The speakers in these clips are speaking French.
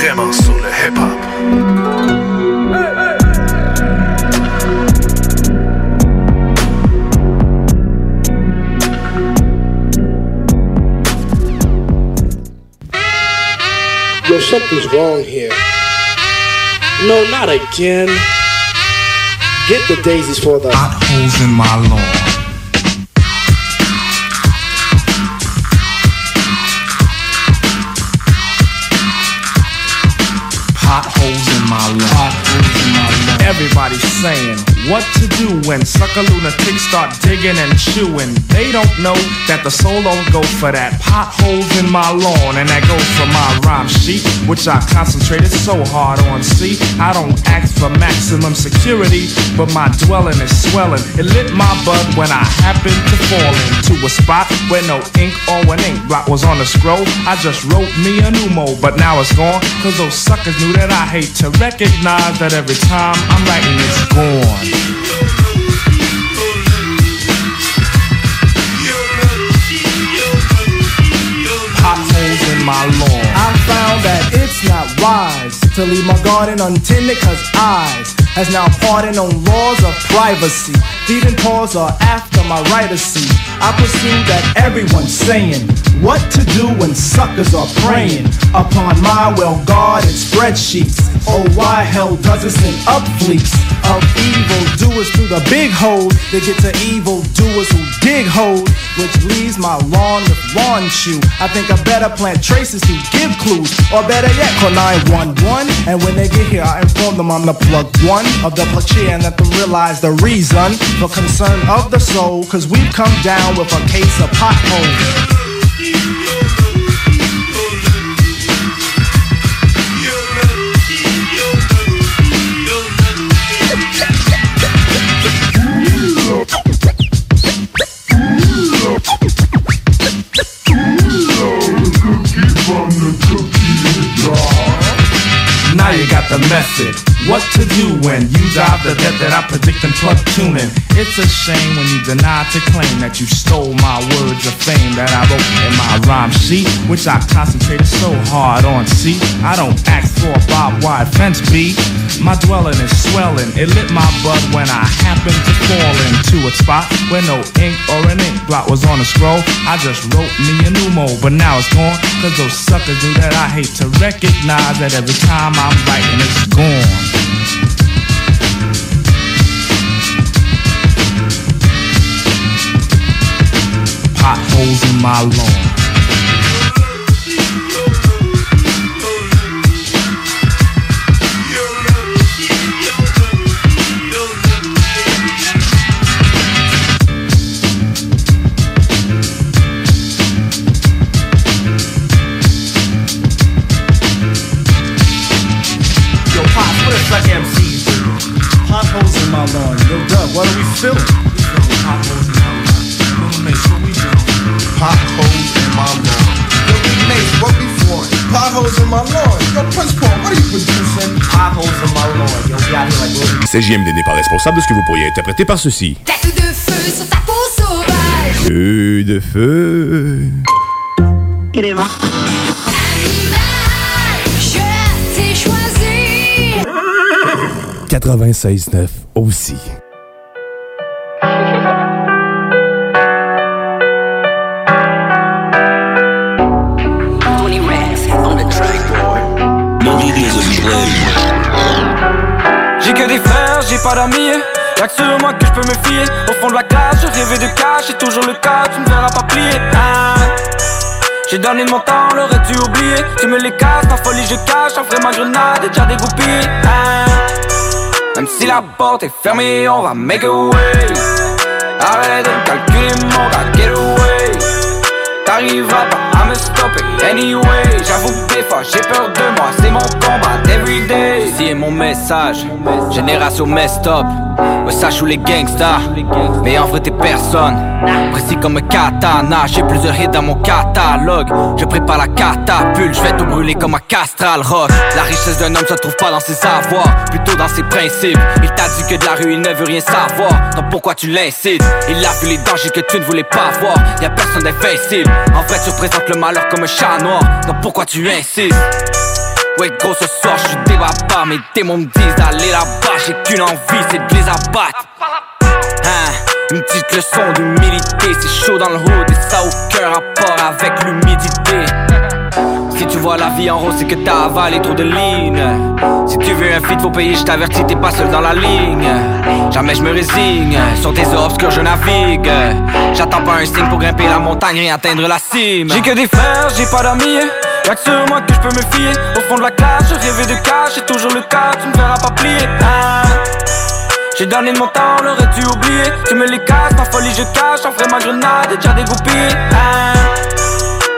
vraiment sur le hip-hop. Yo, something's wrong here. No, not again. Get the daisies for the potholes in my lawn. Everybody's saying what to do when sucker lunatics start digging and chewing. They don't know that the soul don't go for that. Potholes in my lawn, and that goes for my rhyme sheet, which I concentrated so hard on. See, I don't ask for maximum security, but my dwelling is swelling. It lit my bud when I happened to fall into a spot where no ink or an ink blot was on the scroll. I just wrote me a new mode, but now it's gone, cause those suckers knew that I hate to recognize that every time I'm writing it's gone. My lawn. I found that it's not wise to leave my garden untended cause eyes has now pardoned on laws of privacy. Feeding paws are after my right of seat. I pursue that everyone's saying what to do when suckers are preying upon my well guarded spreadsheets. Oh, why hell does it send up fleets of evil doers through the big holes to get to evil doers who dig holes, which leaves my lawn with lawn chew. I think I better plant traces to give clues, or better yet, call 911. And when they get here, I inform them I'm the plug one of the plug and let them realize the reason for concern of the soul. Cause we've come down with a case of potholes. Now you got the method. What to do when you drive the debt that I predict and plug tuning. It's a shame when you deny to claim that you stole my words of fame that I wrote in my rhyme sheet, which I concentrated so hard on. See, I don't ask for a barbed wire fence, B. My dwelling is swelling. It lit my bud when I happened to fall into a spot where no ink or an ink blot was on the scroll. I just wrote me a new mode, but now it's gone. Cause those suckers do that I hate to recognize that every time I'm writing it's gone. Potholes in my lawn. Yo, Pop, what like MCs do? Potholes in my lawn. Yo, Doug, what are we feeling? Potholes in my lawn. Yo, Big Mace, what we flooring? Potholes in my lawn. Yo, Prince Paul, what are you producing? Potholes in my lawn. Yo, we out here like little CJMD n'est pas responsable de ce que vous pourriez interpréter par ceci. Tatou de feu sur ta peau sauvage. Feu de feu. Animal, je t'ai choisi. 96.9 aussi. Pas d'amis. Y'a que sur moi que je peux me fier. Au fond de la classe, je rêvais de cash, c'est toujours le cas, tu ne verras pas plier. Ah. J'ai donné de mon temps, l'aurais-tu oublié? Tu me les casses, ta folie je cache, après ma grenade est déjà dégoupillée. Ah. Même si la porte est fermée, on va make a way. Arrête de me calculer, mon gars, get away. T'arriveras pas à me stopper anyway. J'avoue que des fois j'ai peur de moi, c'est mon combat everyday. Ici est mon message, génération messed up. Me sache où les gangsters, mais en vrai t'es personne. Précis comme un katana, j'ai plusieurs hits dans mon catalogue. Je prépare la catapulte, je vais tout brûler comme un castral rock. La richesse d'un homme se trouve pas dans ses savoirs, plutôt dans ses principes. Il t'a dit que de la rue il ne veut rien savoir, donc pourquoi tu l'incites? Il a vu les dangers que tu ne voulais pas voir, y a personne d'invincible. En vrai tu représentes le malheur comme un chat noir, donc pourquoi tu insistes? Ouais gros ce soir je débat pas Mes démons me disent d'aller là-bas. J'ai qu'une envie c'est de les abattre. Hein, Une petite leçon d'humilité C'est chaud dans le hood et ça aucun rapport avec l'humidité si tu vois la vie en rose, c'est que t'as avalé trop de lignes. Si tu veux un feat, faut payer, je t'avertis, t'es pas seul dans la ligne. Jamais je me résigne, sur des eaux obscures je navigue. J'attends pas un signe pour grimper la montagne et atteindre la cime. J'ai que des frères, j'ai pas d'amis. Y'a que sur moi que je peux me fier. Au fond de la classe, je rêvais de cash, c'est toujours le cas, tu me verras pas plier. Ah. J'ai donné mon temps, l'aurais-tu oublié? Tu me les casses, ma folie je cache, j'en ferai ma grenade, déjà dégoupillée ah.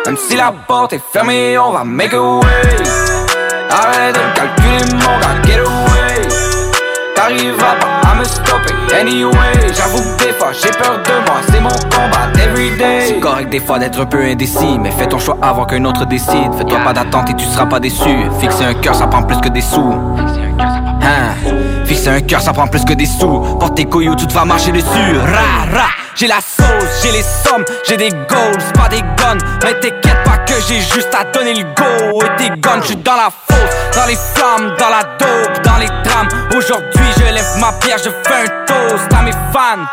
Même si la porte est fermée, on va make a way. Arrête de calculer mon gars, get away. T'arriveras pas à me stopper anyway. J'avoue que des fois j'ai peur de moi, c'est mon combat everyday C'est correct des fois d'être un peu indécis Mais fais ton choix avant qu'un autre décide. Fais-toi pas d'attente et tu seras pas déçu. Fixer un cœur ça prend plus que des sous. Hein Fixer un cœur ça prend plus que des sous. Porte tes couilles ou tout va marcher dessus. Ra ra J'ai la sauce, j'ai les sommes, j'ai des goals, pas des guns. Mais t'inquiète pas que j'ai juste à donner le go. Et tes guns, j'suis dans la fosse Dans les flammes, dans la dope, dans les drames. Aujourd'hui je lève ma pierre, je fais un toast à mes fans.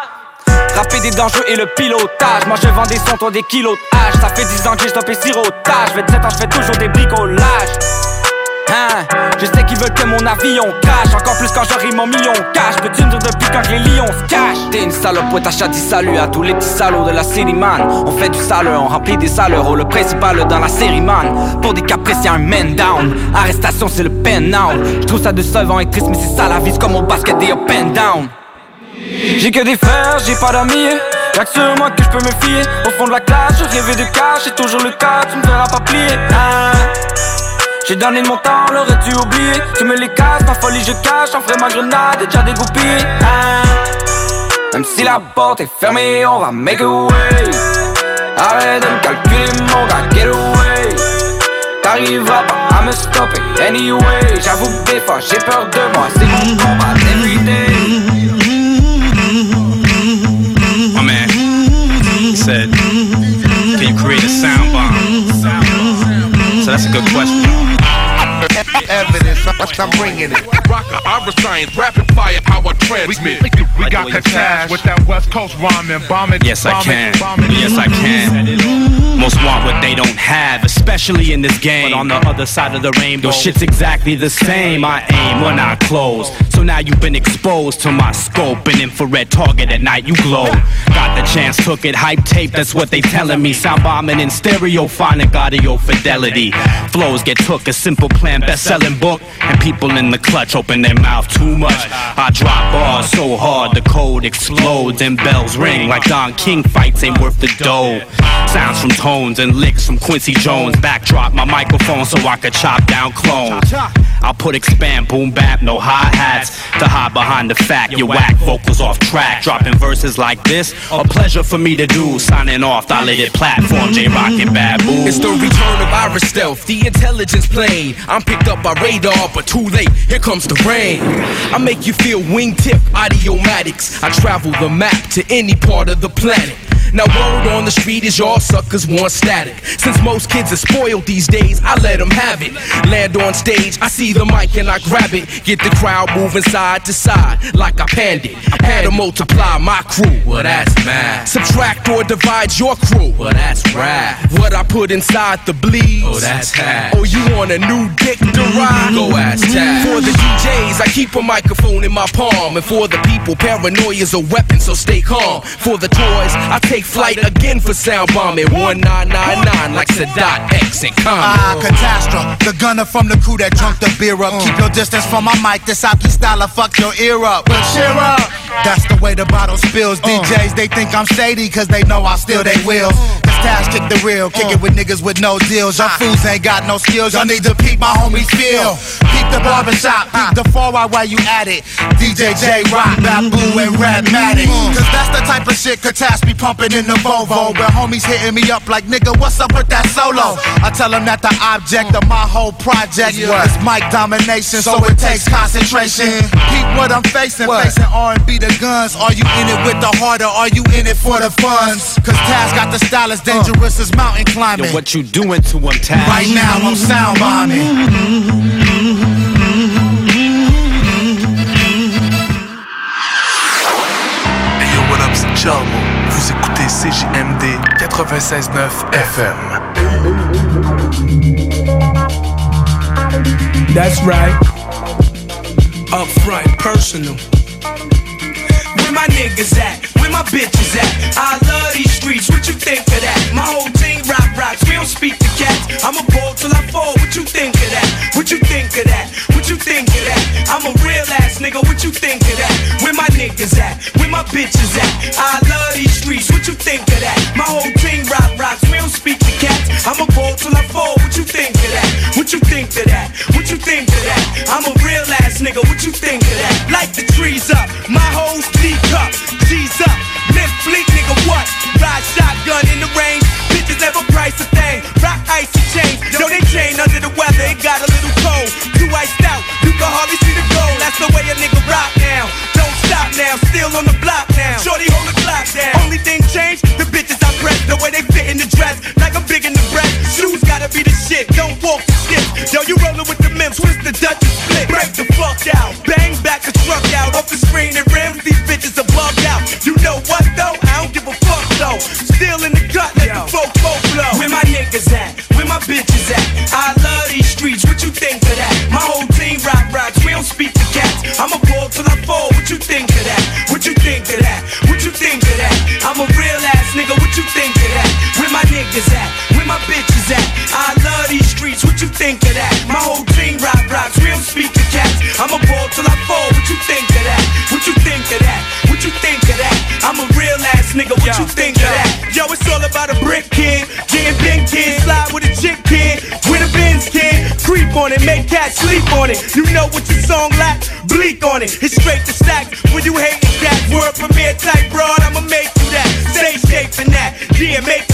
Rapper des dangers et le pilotage. Moi je vends des sons, toi des kilos de Ça fait 10 ans que j'ai stoppé sirotage 27 ans, je fais toujours des bricolages Hein, je sais qu'ils veulent que mon avion crash Encore plus quand j'arrive mon million cash Peux-tu me dire depuis quand les lions se cachent? T'es une salope, ouais t'as dit salut à tous les petits salauds de la série man. On fait du saleur, on remplit des saleurs. Le principal dans la série man. Pour des caprices y'a un man down. Arrestation c'est le pen now Je trouve ça décevant et triste mais c'est ça la vie. Comme au basket des up and down. J'ai que des frères, j'ai pas d'amis. Y'a que sur moi que je peux me fier. Au fond de la classe, je rêvais de cash. C'est toujours le cas, tu me verras pas plier. Ah. J'ai donné mon temps, l'aurais-tu oublié Tu me les casses, ma folie je cache. J'en ferai ma grenade, déjà dégoupillée. Ah. Même si la porte est fermée, on va make a way. Arrête de me calculer mon gars, get away. T'arriveras pas à me stopper anyway. J'avoue que des fois j'ai peur de moi. C'est mon combat everyday said, Can you create a sound bomb? So that's a good question. Evidence, I'm bringing it. Rocker, Ira science, rapid fire, how I transmit. We got Katash with that West Coast rhyming, bombing. Yes, I bombing, can. bombing. Yes, I can. Most want what they don't have, especially in this game. But on the other side of the rainbow, shit's exactly the same. I aim when I close. So now you've been exposed to my scope. An infrared target at night, you glow. Got the chance, took it. Hype tape, that's what they telling me. Sound bombing in stereo, phonic audio fidelity. Flows get took, a simple plan, best selling book. And people in the clutch open their mouth too much. I drop bars so hard, the code explodes and bells ring like Don King fights ain't worth the dough. Sounds from tones and licks from Quincy Jones. Backdrop my microphone so I could chop down clones. I'll put expand, boom bap, no hi hats to hide behind the fact your whack vocals off track. Dropping verses like this, a pleasure for me to do. Signing off, dilated platform, J Rockin' and Babu. It's the return of Iris Stealth, the intelligence plane. I'm picked up by radar, but too late, here comes the rain. I make you feel wingtip audiomatics. I travel the map to any part of the planet. Now word on the street is y'all suckers want static. Since most kids are spoiled these days, I let them have it. Land on stage, I see the mic and I grab it. Get the crowd moving side to side like I panned it. I had to multiply my crew, well that's mad. Subtract or divide your crew, well that's rap. What I put inside the bleeds, oh that's half. Oh you want a new dick to mm-hmm. ride? Go ask mm-hmm. Taz. For the DJs, I keep a microphone in my palm, and for the people, paranoia's a weapon, so stay calm. For the toys, I take flight again for sound bombing. 1999 like Sadat X and Ah, Common. catastrophe. The gunner from the crew that drunk the beer up. Keep your distance from my mic. This Aki style of fuck your ear up. Well, cheer up. That's the way the bottle spills. Uh. DJs, they think I'm shady cause they know I steal they will. Cause Tash kick the real. Kick it uh. with niggas with no deals. Y'all uh. fools ain't got no skills. Y'all need to peep my homies feel. Peep the barbershop. Peep the 4 while you at it. DJ J Rock, Babu, and Radmatic. Cause that's the type of shit Catastrophe pumping Hopping in the Volvo, where homies hitting me up like, nigga, what's up with that solo? I tell them that the object of my whole project yeah. is mic domination, so it takes concentration. Keep what I'm facing, what? facing R&B the guns. Are you in it with the heart or are you in it for the funds? Cause Taz got the style as uh. dangerous as mountain climbing. Yo, what you doing to him, Taz? Right now, I'm sound bombing. Chamo. Écoutez CJMD 96.9 FM. That's right. Upfront, personal. Where my niggas at? Where my bitches at? I love these streets, what you think of that? My whole team rock rocks, we don't speak to cats. I'm a ball till I fall, what you think of that? What you think of that? What you think of that? I'm a real ass nigga, what you think of that? Where my niggas at? Where my bitches at? I love these streets, what you think of that? My whole team rock rocks, we don't speak to cats. I'm a ball till I fall, what you think of that? What you think of that? What you think of that? I'm a nigga, what you think of that? Light the trees up, my whole D cup, G's up, lift fleet nigga what? Ride shotgun in the rain, bitches never price a thing. Rock icy chains, yo they chain under the weather, it got a little cold. Too iced out, you can hardly see the goal. That's the way a nigga rock now. Don't stop now, still on the block now. Shorty hold the clock down. Only thing changed, the bitches I press, the way they fit in the dress, like I'm big in the breast. Shoes gotta be the shit, don't walk the skip. Yo, you rollin' with the you think of that? Yo, it's all about a brick kid, getting big kid, slide with a chick kid, with a Benz kid, creep on it, make cats sleep on it. You know what your song like? Bleak on it, it's straight to stack. When you hating that word premiere type broad, I'ma make you that. Stay shaping that, yeah, make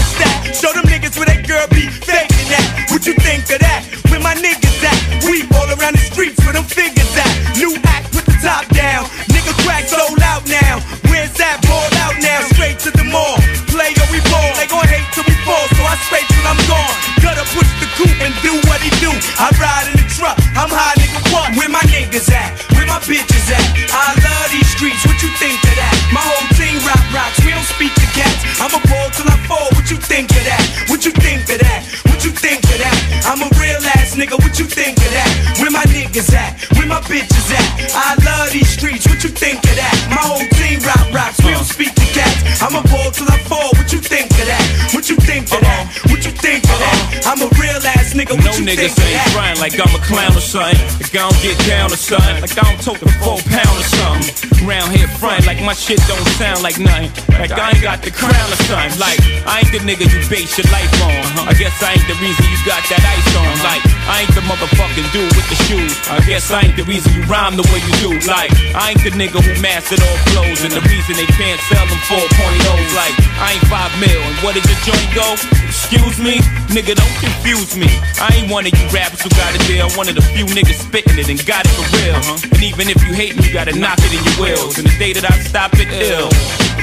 to cats. I'm a ball till I fall. What you think of that? What you think of that? What you think of that? I'm a real ass nigga. What niggas ain't that? like I'm a clown or something. Like I don't get down or something. Like I don't tote the four pound or something. Round here front like my shit don't sound like nothing. Like I ain't got the crown or something. Like I ain't the nigga you base your life on. I guess I ain't the reason you got that ice on. Like I ain't the motherfucking dude with the shoes. I guess I ain't the reason you rhyme the way you do. Like I ain't the nigga who mastered all flows and the reason they can't sell them 4.0s. Like I ain't five mil and what did your joint go? Excuse me, nigga, don't confuse me. I ain't one of you rappers who got it there. I'm one of the few niggas spitting it and got it for real. Huh? And even if you hate me, you gotta knock it in your wheels. And the day that I stop it, ill.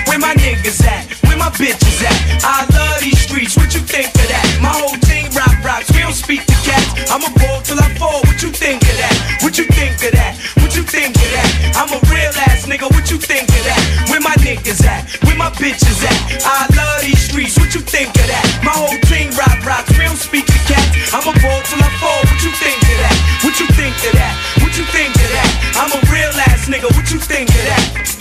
Where my niggas at? Where my bitches at? I love these streets, what you think of that? My whole team rock rocks, we don't speak to cats. I'm a ball till I fall, what you think of that? What you think of that? What you think of that? I'm a real ass nigga, what you think of that? Where my niggas at? Where my bitches at? I nigga, what you think of that?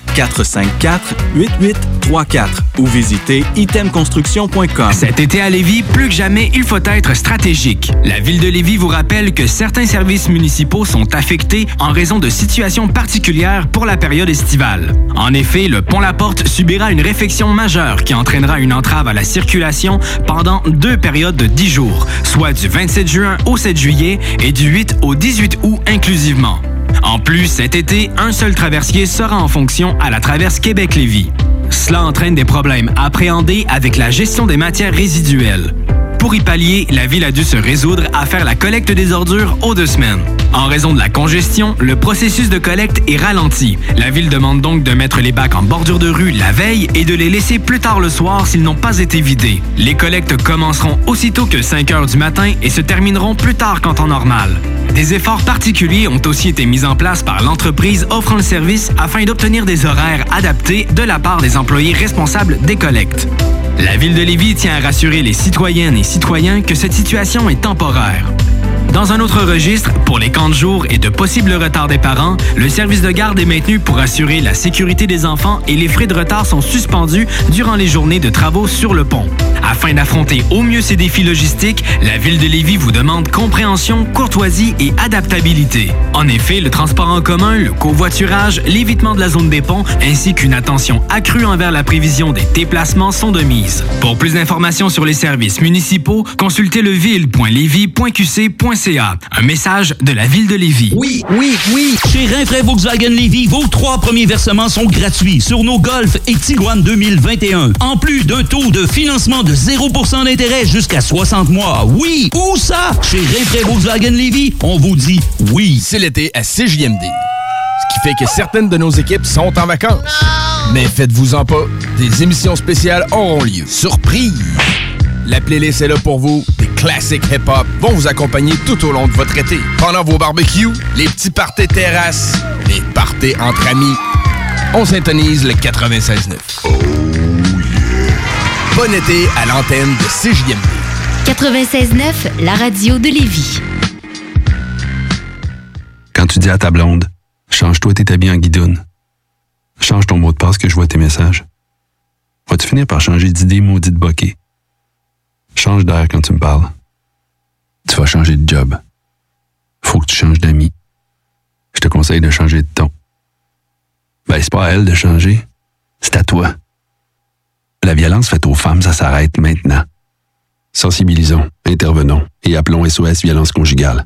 454-8834 ou visitez itemconstruction.com. Cet été à Lévis, plus que jamais, il faut être stratégique. La ville de Lévis vous rappelle que certains services municipaux sont affectés en raison de situations particulières pour la période estivale. En effet, le pont La Porte subira une réfection majeure qui entraînera une entrave à la circulation pendant deux périodes de 10 jours, soit du 27 juin au 7 juillet et du 8 au 18 août inclusivement. En plus, cet été, un seul traversier sera en fonction à la traverse Québec-Lévis. Cela entraîne des problèmes appréhendés avec la gestion des matières résiduelles. Pour y pallier, la ville a dû se résoudre à faire la collecte des ordures aux deux semaines. En raison de la congestion, le processus de collecte est ralenti. La ville demande donc de mettre les bacs en bordure de rue la veille et de les laisser plus tard le soir s'ils n'ont pas été vidés. Les collectes commenceront aussitôt que 5 heures du matin et se termineront plus tard qu'en temps normal. Des efforts particuliers ont aussi été mis en place par l'entreprise offrant le service afin d'obtenir des horaires adaptés de la part des employés responsables des collectes. La ville de Lévis tient à rassurer les citoyennes et citoyens que cette situation est temporaire. Dans un autre registre, pour les camps de jour et de possibles retards des parents, le service de garde est maintenu pour assurer la sécurité des enfants et les frais de retard sont suspendus durant les journées de travaux sur le pont. Afin d'affronter au mieux ces défis logistiques, la ville de Lévis vous demande compréhension, courtoisie et adaptabilité. En effet, le transport en commun, le covoiturage, l'évitement de la zone des ponts ainsi qu'une attention accrue envers la prévision des déplacements sont de mise. Pour plus d'informations sur les services municipaux, consultez leville.lévis.qc.ca. Un message de la ville de Lévis. Oui, oui, oui. Chez Rinfraie Volkswagen Lévis, vos trois premiers versements sont gratuits sur nos Golf et Tiguan 2021. En plus d'un taux de financement de 0% d'intérêt jusqu'à 60 mois. Oui, où ça? Chez Rinfraie Volkswagen Lévis, on vous dit oui. C'est l'été à CJMD. Ce qui fait que certaines de nos équipes sont en vacances. Mais faites-vous-en pas, des émissions spéciales auront lieu. Surprise! La playlist est là pour vous. Des classiques hip-hop vont vous accompagner tout au long de votre été. Pendant vos barbecues, les petits parties terrasses, les parties entre amis. On syntonise le 96.9. Bon été à l'antenne de CJMD. 96.9, la radio de Lévis. Quand tu dis à ta blonde, change-toi tes habits en guidoune. Change ton mot de passe que je vois tes messages. Vas-tu finir par changer d'idée maudite bokeh? Change d'air quand tu me parles. Tu vas changer de job. Faut que tu changes d'amis. Je te conseille de changer de ton. Ben, c'est pas à elle de changer. C'est à toi. La violence faite aux femmes, ça s'arrête maintenant. Sensibilisons, intervenons et appelons SOS Violence Conjugale.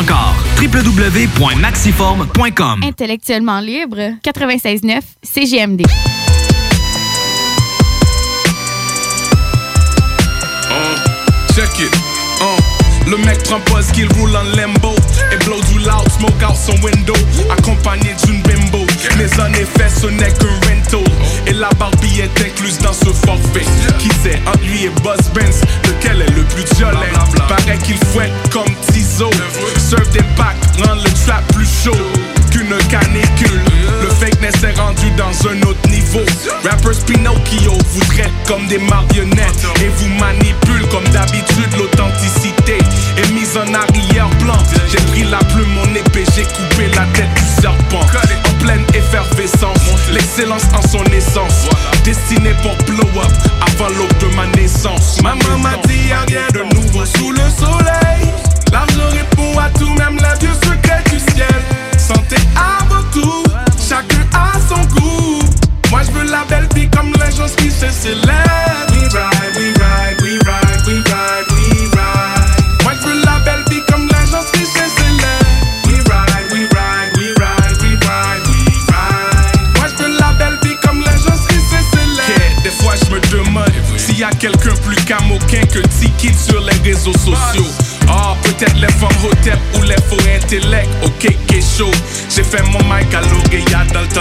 encore. www.maxiform.com Intellectuellement libre, 96.9 CGMD. Check it. Uh. Le mec prend qu'il roule en limbo Loud, smoke out son window. Accompagné d'une bimbo. Mais en effet ce n'est qu'un rental. Et la Barbie est incluse dans ce forfait. Qui sait entre lui et Buzz Benz Lequel est le plus violent? Paraît qu'il fouette comme Tizo. Serve des packs, rend le trap plus chaud Qu'une canicule. Le fakeness est rendu dans un autre niveau. Rappers Pinocchio vous traite comme des marionnettes Et vous manipule comme d'habitude l'authenticité L'excellence en son essence. Destiné pour blow up Avant l'aube de ma naissance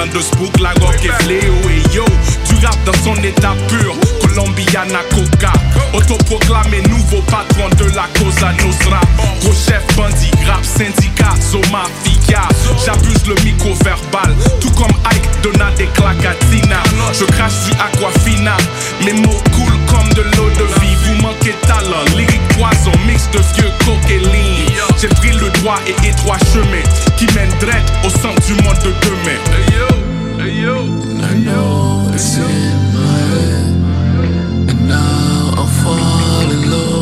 temps de Spook, la rock est fléau. Et yo, du rap dans son état pur, Colombiana Coca, autoproclamé nouveau patron de la Cosa Nostra, gros chef bandit, rap syndicat, Zoma J'abuse le micro verbal, tout comme Ike Donald et Clacatina, je crache du Aquafina, mes mots coulent comme de l'eau de vie, vous manquez talent, lyrique poison, mix de vieux coke et ligne, j'ai pris le droit et étroit chemin, qui mène direct au centre du monde de demain. Hey yo, hey yo. I know it's in my head, and now I'm falling low.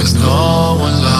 Cause no one loving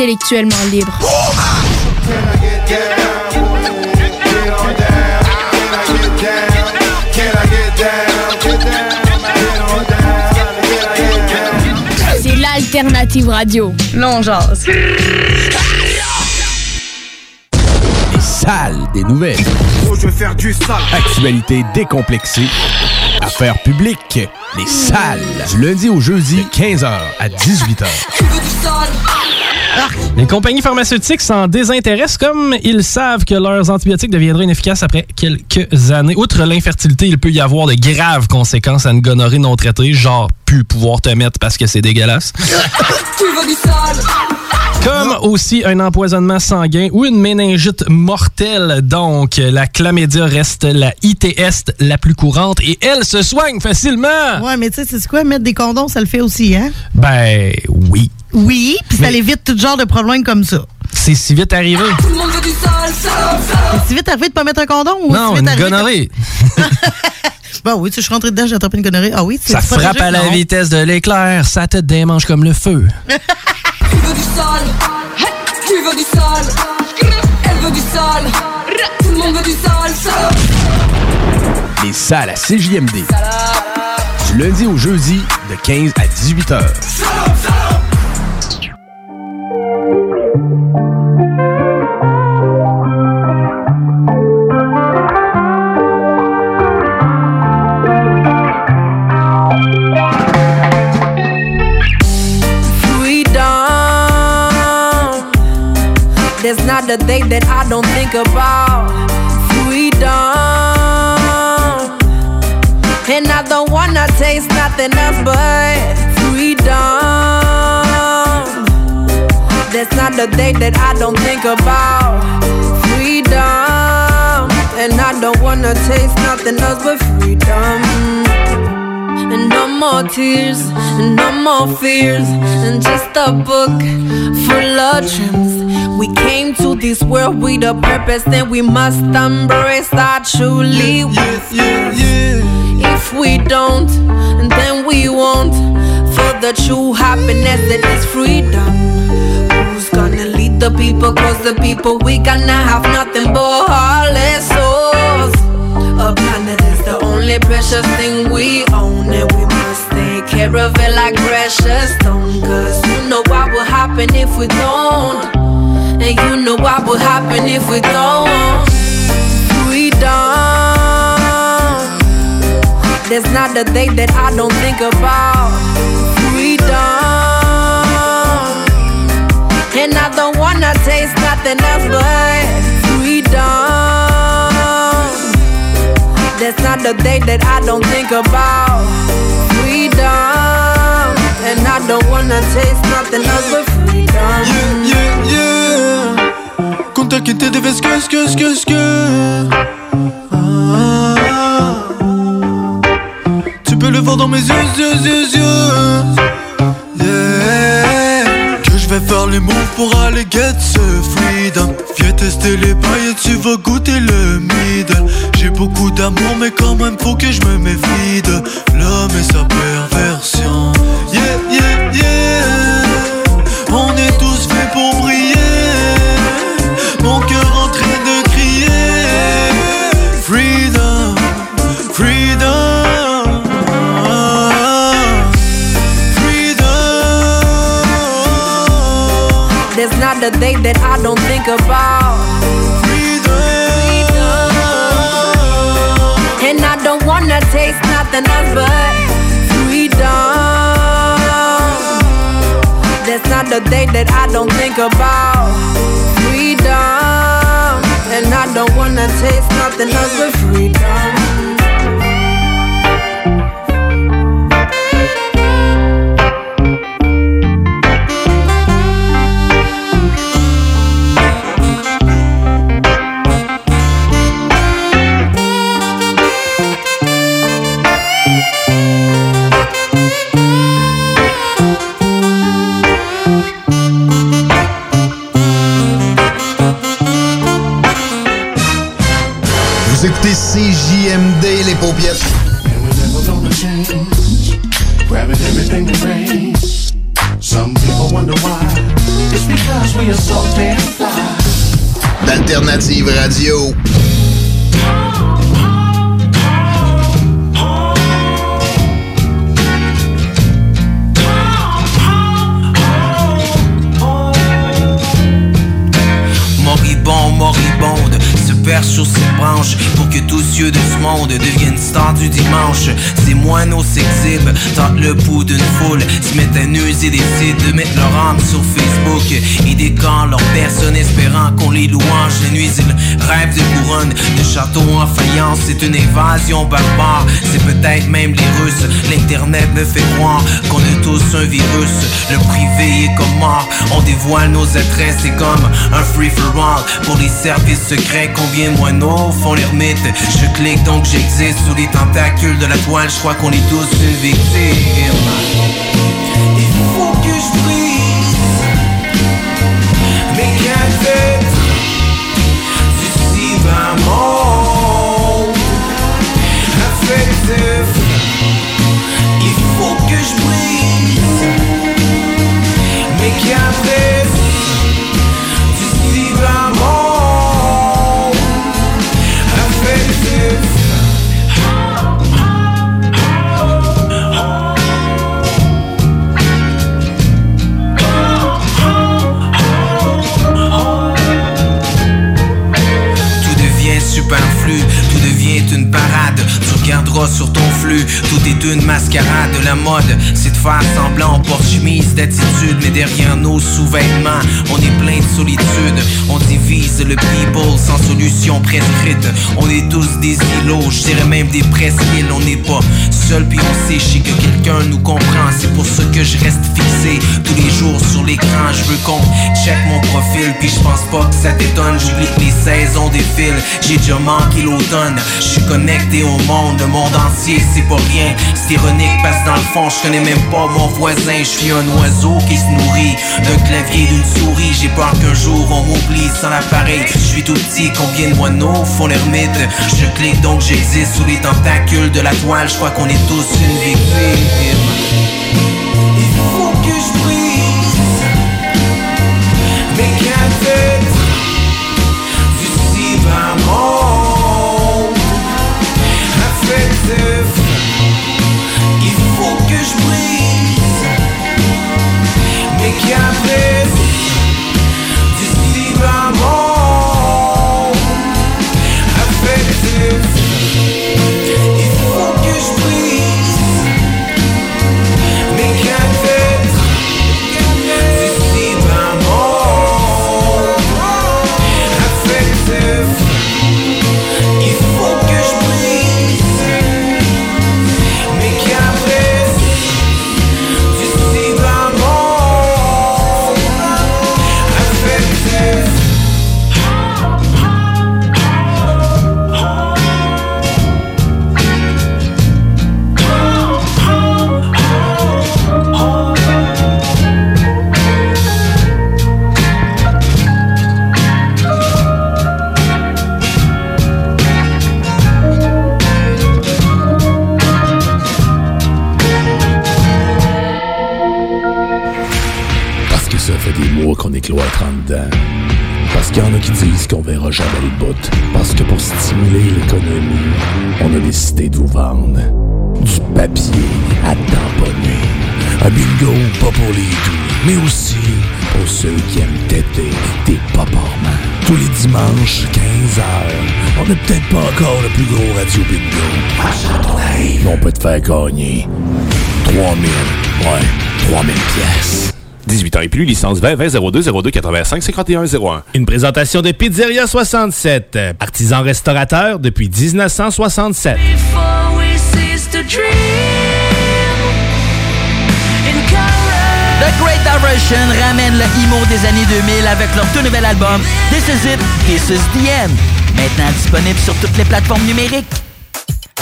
intellectuellement libre. C'est l'alternative radio. Non, jase. Les salles des nouvelles. Oh, je vais faire du sale. Actualité décomplexée. Affaires publiques. Les salles. Du lundi au jeudi, 15h à 18h. Les compagnies pharmaceutiques s'en désintéressent comme ils savent que leurs antibiotiques deviendraient inefficaces après quelques années. Outre l'infertilité, il peut y avoir de graves conséquences à une gonorrhée non traitée, genre plus pouvoir te mettre parce que c'est dégueulasse. Tu veux du sale Comme aussi un empoisonnement sanguin ou une méningite mortelle. Donc, la chlamydia reste la ITS la plus courante et elle se soigne facilement. Ouais, mais tu sais, c'est quoi? Mettre des condoms, ça le fait aussi, hein? Ben oui. Oui, puis ça Mais- évite tout genre de problèmes comme ça. C'est si vite arrivé. Tout le monde veut du sale, sale, sale. C'est vite arrivé de pas mettre un condom ou Non, c'est vite une gonorrhée. Bon, oui, tu sais, je suis rentré dedans, j'ai attrapé une gonorrhée. Ah oui, c'est Ça frappe à la non? vitesse de l'éclair, ça te démange comme le feu. Tu veux du Hey, tu veux du sale, elle veut du sale, tout le monde veut du sale, sale. Les salles à CJMD. Du lundi au jeudi, de 15 à 18h. freedom. There's not a day that I don't think about freedom. And I don't wanna taste nothing else but There's not a day that I don't think about freedom. And I don't wanna taste nothing else but freedom. And no more tears, and no more fears, and just a book full of dreams. We came to this world with a purpose, and we must embrace our truly with If we don't, then we won't feel the true happiness that is freedom. Who's gonna lead the people? Cause the people we gonna have nothing but heartless souls. A planet is the only precious thing we own, and we must take care of it like precious stone. Cause you know what will happen if we don't, and you know what will happen if we don't. Freedom. There's not a day that I don't think about And I don't wanna taste nothing else but freedom. That's not the day that I don't think about freedom. And I don't wanna taste nothing else but freedom. Yeah, yeah, yeah. Com t'a quitté de vez que, que, que, que. Ah. Tu peux le voir dans mes yeux, yeux, yeux, yeux. Vais faire les moves pour aller get ce freedom. Viens tester les bails tu vas goûter le middle. J'ai beaucoup d'amour, mais quand même faut que je me méfie de l'homme et sa perversion. Yeah, yeah. Not a day that I don't think about freedom. And I don't wanna taste nothing else but freedom. There's not a day that I don't think about freedom. And I don't wanna taste nothing else but freedom. Grabbing everything that rains. Some people wonder why. It's because we are so damn fly. D'Alternative Radio. Que tous yeux de ce monde deviennent stars du dimanche. Ces moineaux s'exhibent, tentent le pouls d'une foule, se mettent à nu et décident de mettre leur âme sur Facebook. Ils décorent leur personne espérant qu'on les louange. La nuit, ils rêvent de couronne, de château en faïence. C'est une invasion barbare, c'est peut-être même les Russes. L'internet me fait croire qu'on a tous un virus. Le privé est comme mort, on dévoile nos adresses, c'est comme un free for all. Pour les services secrets, combien de moineaux font l'ermite? Je clique donc j'existe sous les tentacules de la toile. Je crois qu'on est tous une victime. Il faut que je brise mes cadettes du cybermonde affectif. Il faut que je brise mes cadettes une parade. Tu regarderas sur ton flux, tout est une mascarade. La mode, c'est de faire semblant, on porte chemise d'attitude, mais derrière nos sous-vêtements, on est plein de solitude. On divise le people sans solution prescrite. On est tous des îlots, je dirais même des presqu'îles. On n'est pas puis on sait, je sais que quelqu'un nous comprend. C'est pour ça que je reste fixé tous les jours sur l'écran. Je veux qu'on check mon profil, puis je pense pas que ça t'étonne. J'oublie que les saisons défilent, j'ai déjà manqué l'automne. Je suis connecté au monde, le monde entier, c'est pas rien. C'est ironique parce dans le fond, je connais même pas mon voisin. Je suis un oiseau qui se nourrit d'un clavier, d'une souris. J'ai peur qu'un jour on m'oublie sans l'appareil. Je suis tout petit, combien de moineaux font l'ermite? Je clique donc j'existe sous les tentacules de la toile. Je crois qu'on est tous une victime. Il faut que je brise mes cadettes du cybermonde affectif. Il faut que je brise mes cadettes Pas pour les doux, mais aussi pour ceux qui aiment têter des paparmans. Tous les dimanches, 15h, on n'est peut-être pas encore le plus gros radio bingo. Mais on peut te faire gagner 3000, ouais, 3000 pièces. 18 ans et plus, licence 20 20 02 02 85 51 01. Une présentation de Pizzeria 67, artisan restaurateur depuis 1967. The Great Diversion ramène le emo des années 2000 avec leur tout nouvel album This Is It, This Is The End. Maintenant disponible sur toutes les plateformes numériques.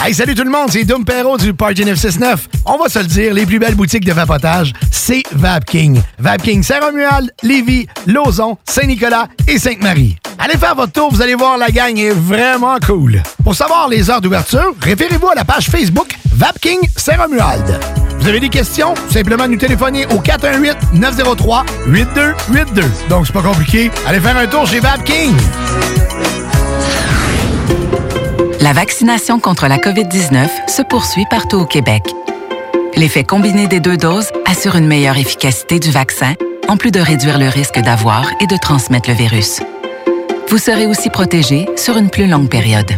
Hey, salut tout le monde, c'est Dom Perrault du Party 969. On va se le dire, les plus belles boutiques de vapotage, c'est Vapking. Vapking Saint-Romuald, Lévis, Lauson, Saint-Nicolas et Sainte-Marie. Allez faire votre tour, vous allez voir, la gang est vraiment cool. Pour savoir les heures d'ouverture, référez-vous à la page Facebook Vapking Saint-Romuald. Vous avez des questions? Simplement nous téléphoner au 418-903-8282. Donc, c'est pas compliqué. Allez faire un tour chez Vapking. La vaccination contre la COVID-19 se poursuit partout au Québec. L'effet combiné des deux doses assure une meilleure efficacité du vaccin, en plus de réduire le risque d'avoir et de transmettre le virus. Vous serez aussi protégé sur une plus longue période.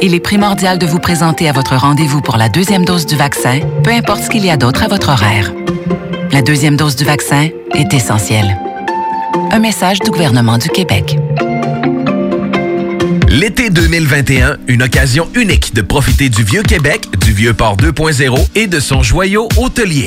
Il est primordial de vous présenter à votre rendez-vous pour la deuxième dose du vaccin, peu importe ce qu'il y a d'autre à votre horaire. La deuxième dose du vaccin est essentielle. Un message du gouvernement du Québec. L'été 2021, une occasion unique de profiter du Vieux Québec, du Vieux Port 2.0 et de son joyau hôtelier.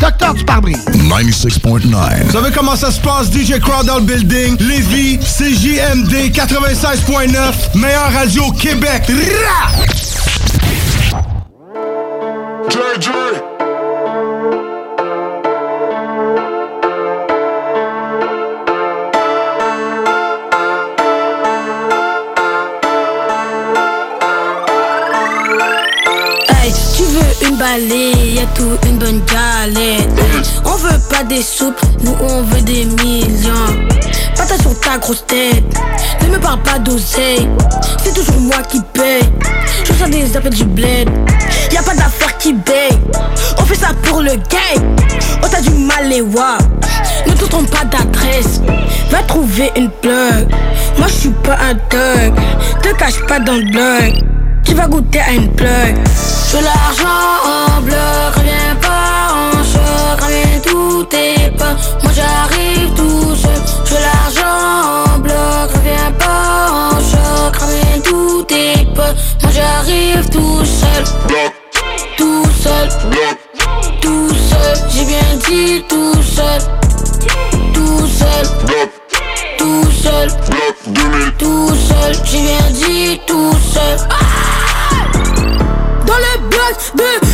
Docteur du pare-brise. 96.9. Vous savez comment ça se passe, DJ Crowd dans le building? Lévis, CJMD 96.9, meilleure radio au Québec. JJ. Veux une balayette ou une bonne galette. On veut pas des soupes, nous on veut des millions. Patate sur ta grosse tête, ne me parle pas d'oseille. C'est toujours moi qui paye, je reçois des appels du bled. Y'a pas d'affaire qui baye, on fait ça pour le game Oh t'as du mal les wa Ne te trompe pas d'adresse, va trouver une plug Moi je suis pas un thug, te cache pas dans le blog tu vas goûter à une plug. Je l'argent en bloc, reviens pas en choc, reviens tout tes pas. Moi j'arrive tout seul. Je l'argent en bloc, reviens pas en choc, reviens tout tes pas. Moi j'arrive tout seul. Tout seul. Tout seul. J'ai bien dit tout seul. Tout seul. Tout seul. Tout seul. J'ai bien dit tout seul. Dans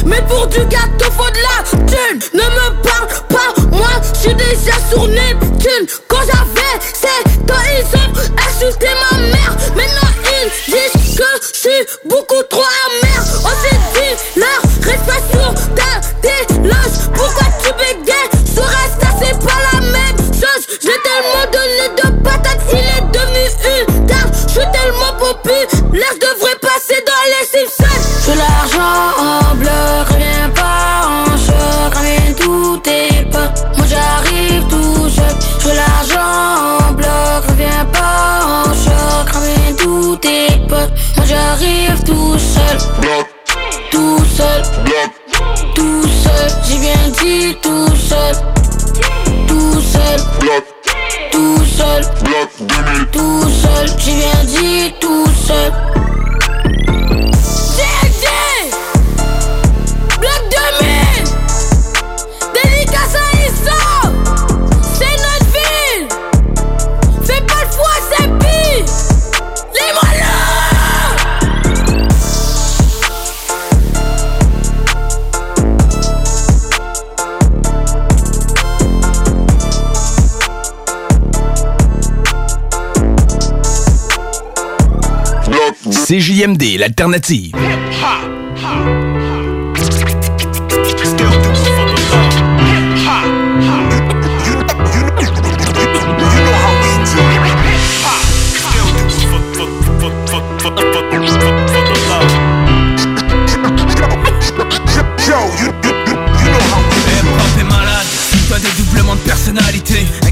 Mais pour du gâteau faut de la thune. Ne me parle pas Moi je suis déjà sur Neptune. Quand j'avais 7 ans ils ont insulté ma mère. Maintenant ils disent que je suis beaucoup trop amer tout seul, tout seul, bloc, tout seul, bloc, tout seul, j'ai viens dit tout seul. CJMD, l'alternative.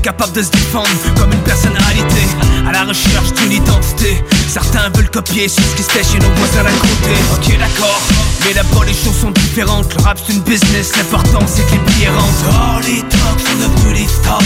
Incapable de se défendre comme une personnalité. À la recherche d'une identité. Certains veulent copier sur ce qui se fait chez nos voisins à côté Ok d'accord, mais là-bas les choses sont différentes. Le rap c'est une business, l'important c'est que les billets rentrent. Oh les dogs sont devenus des stars.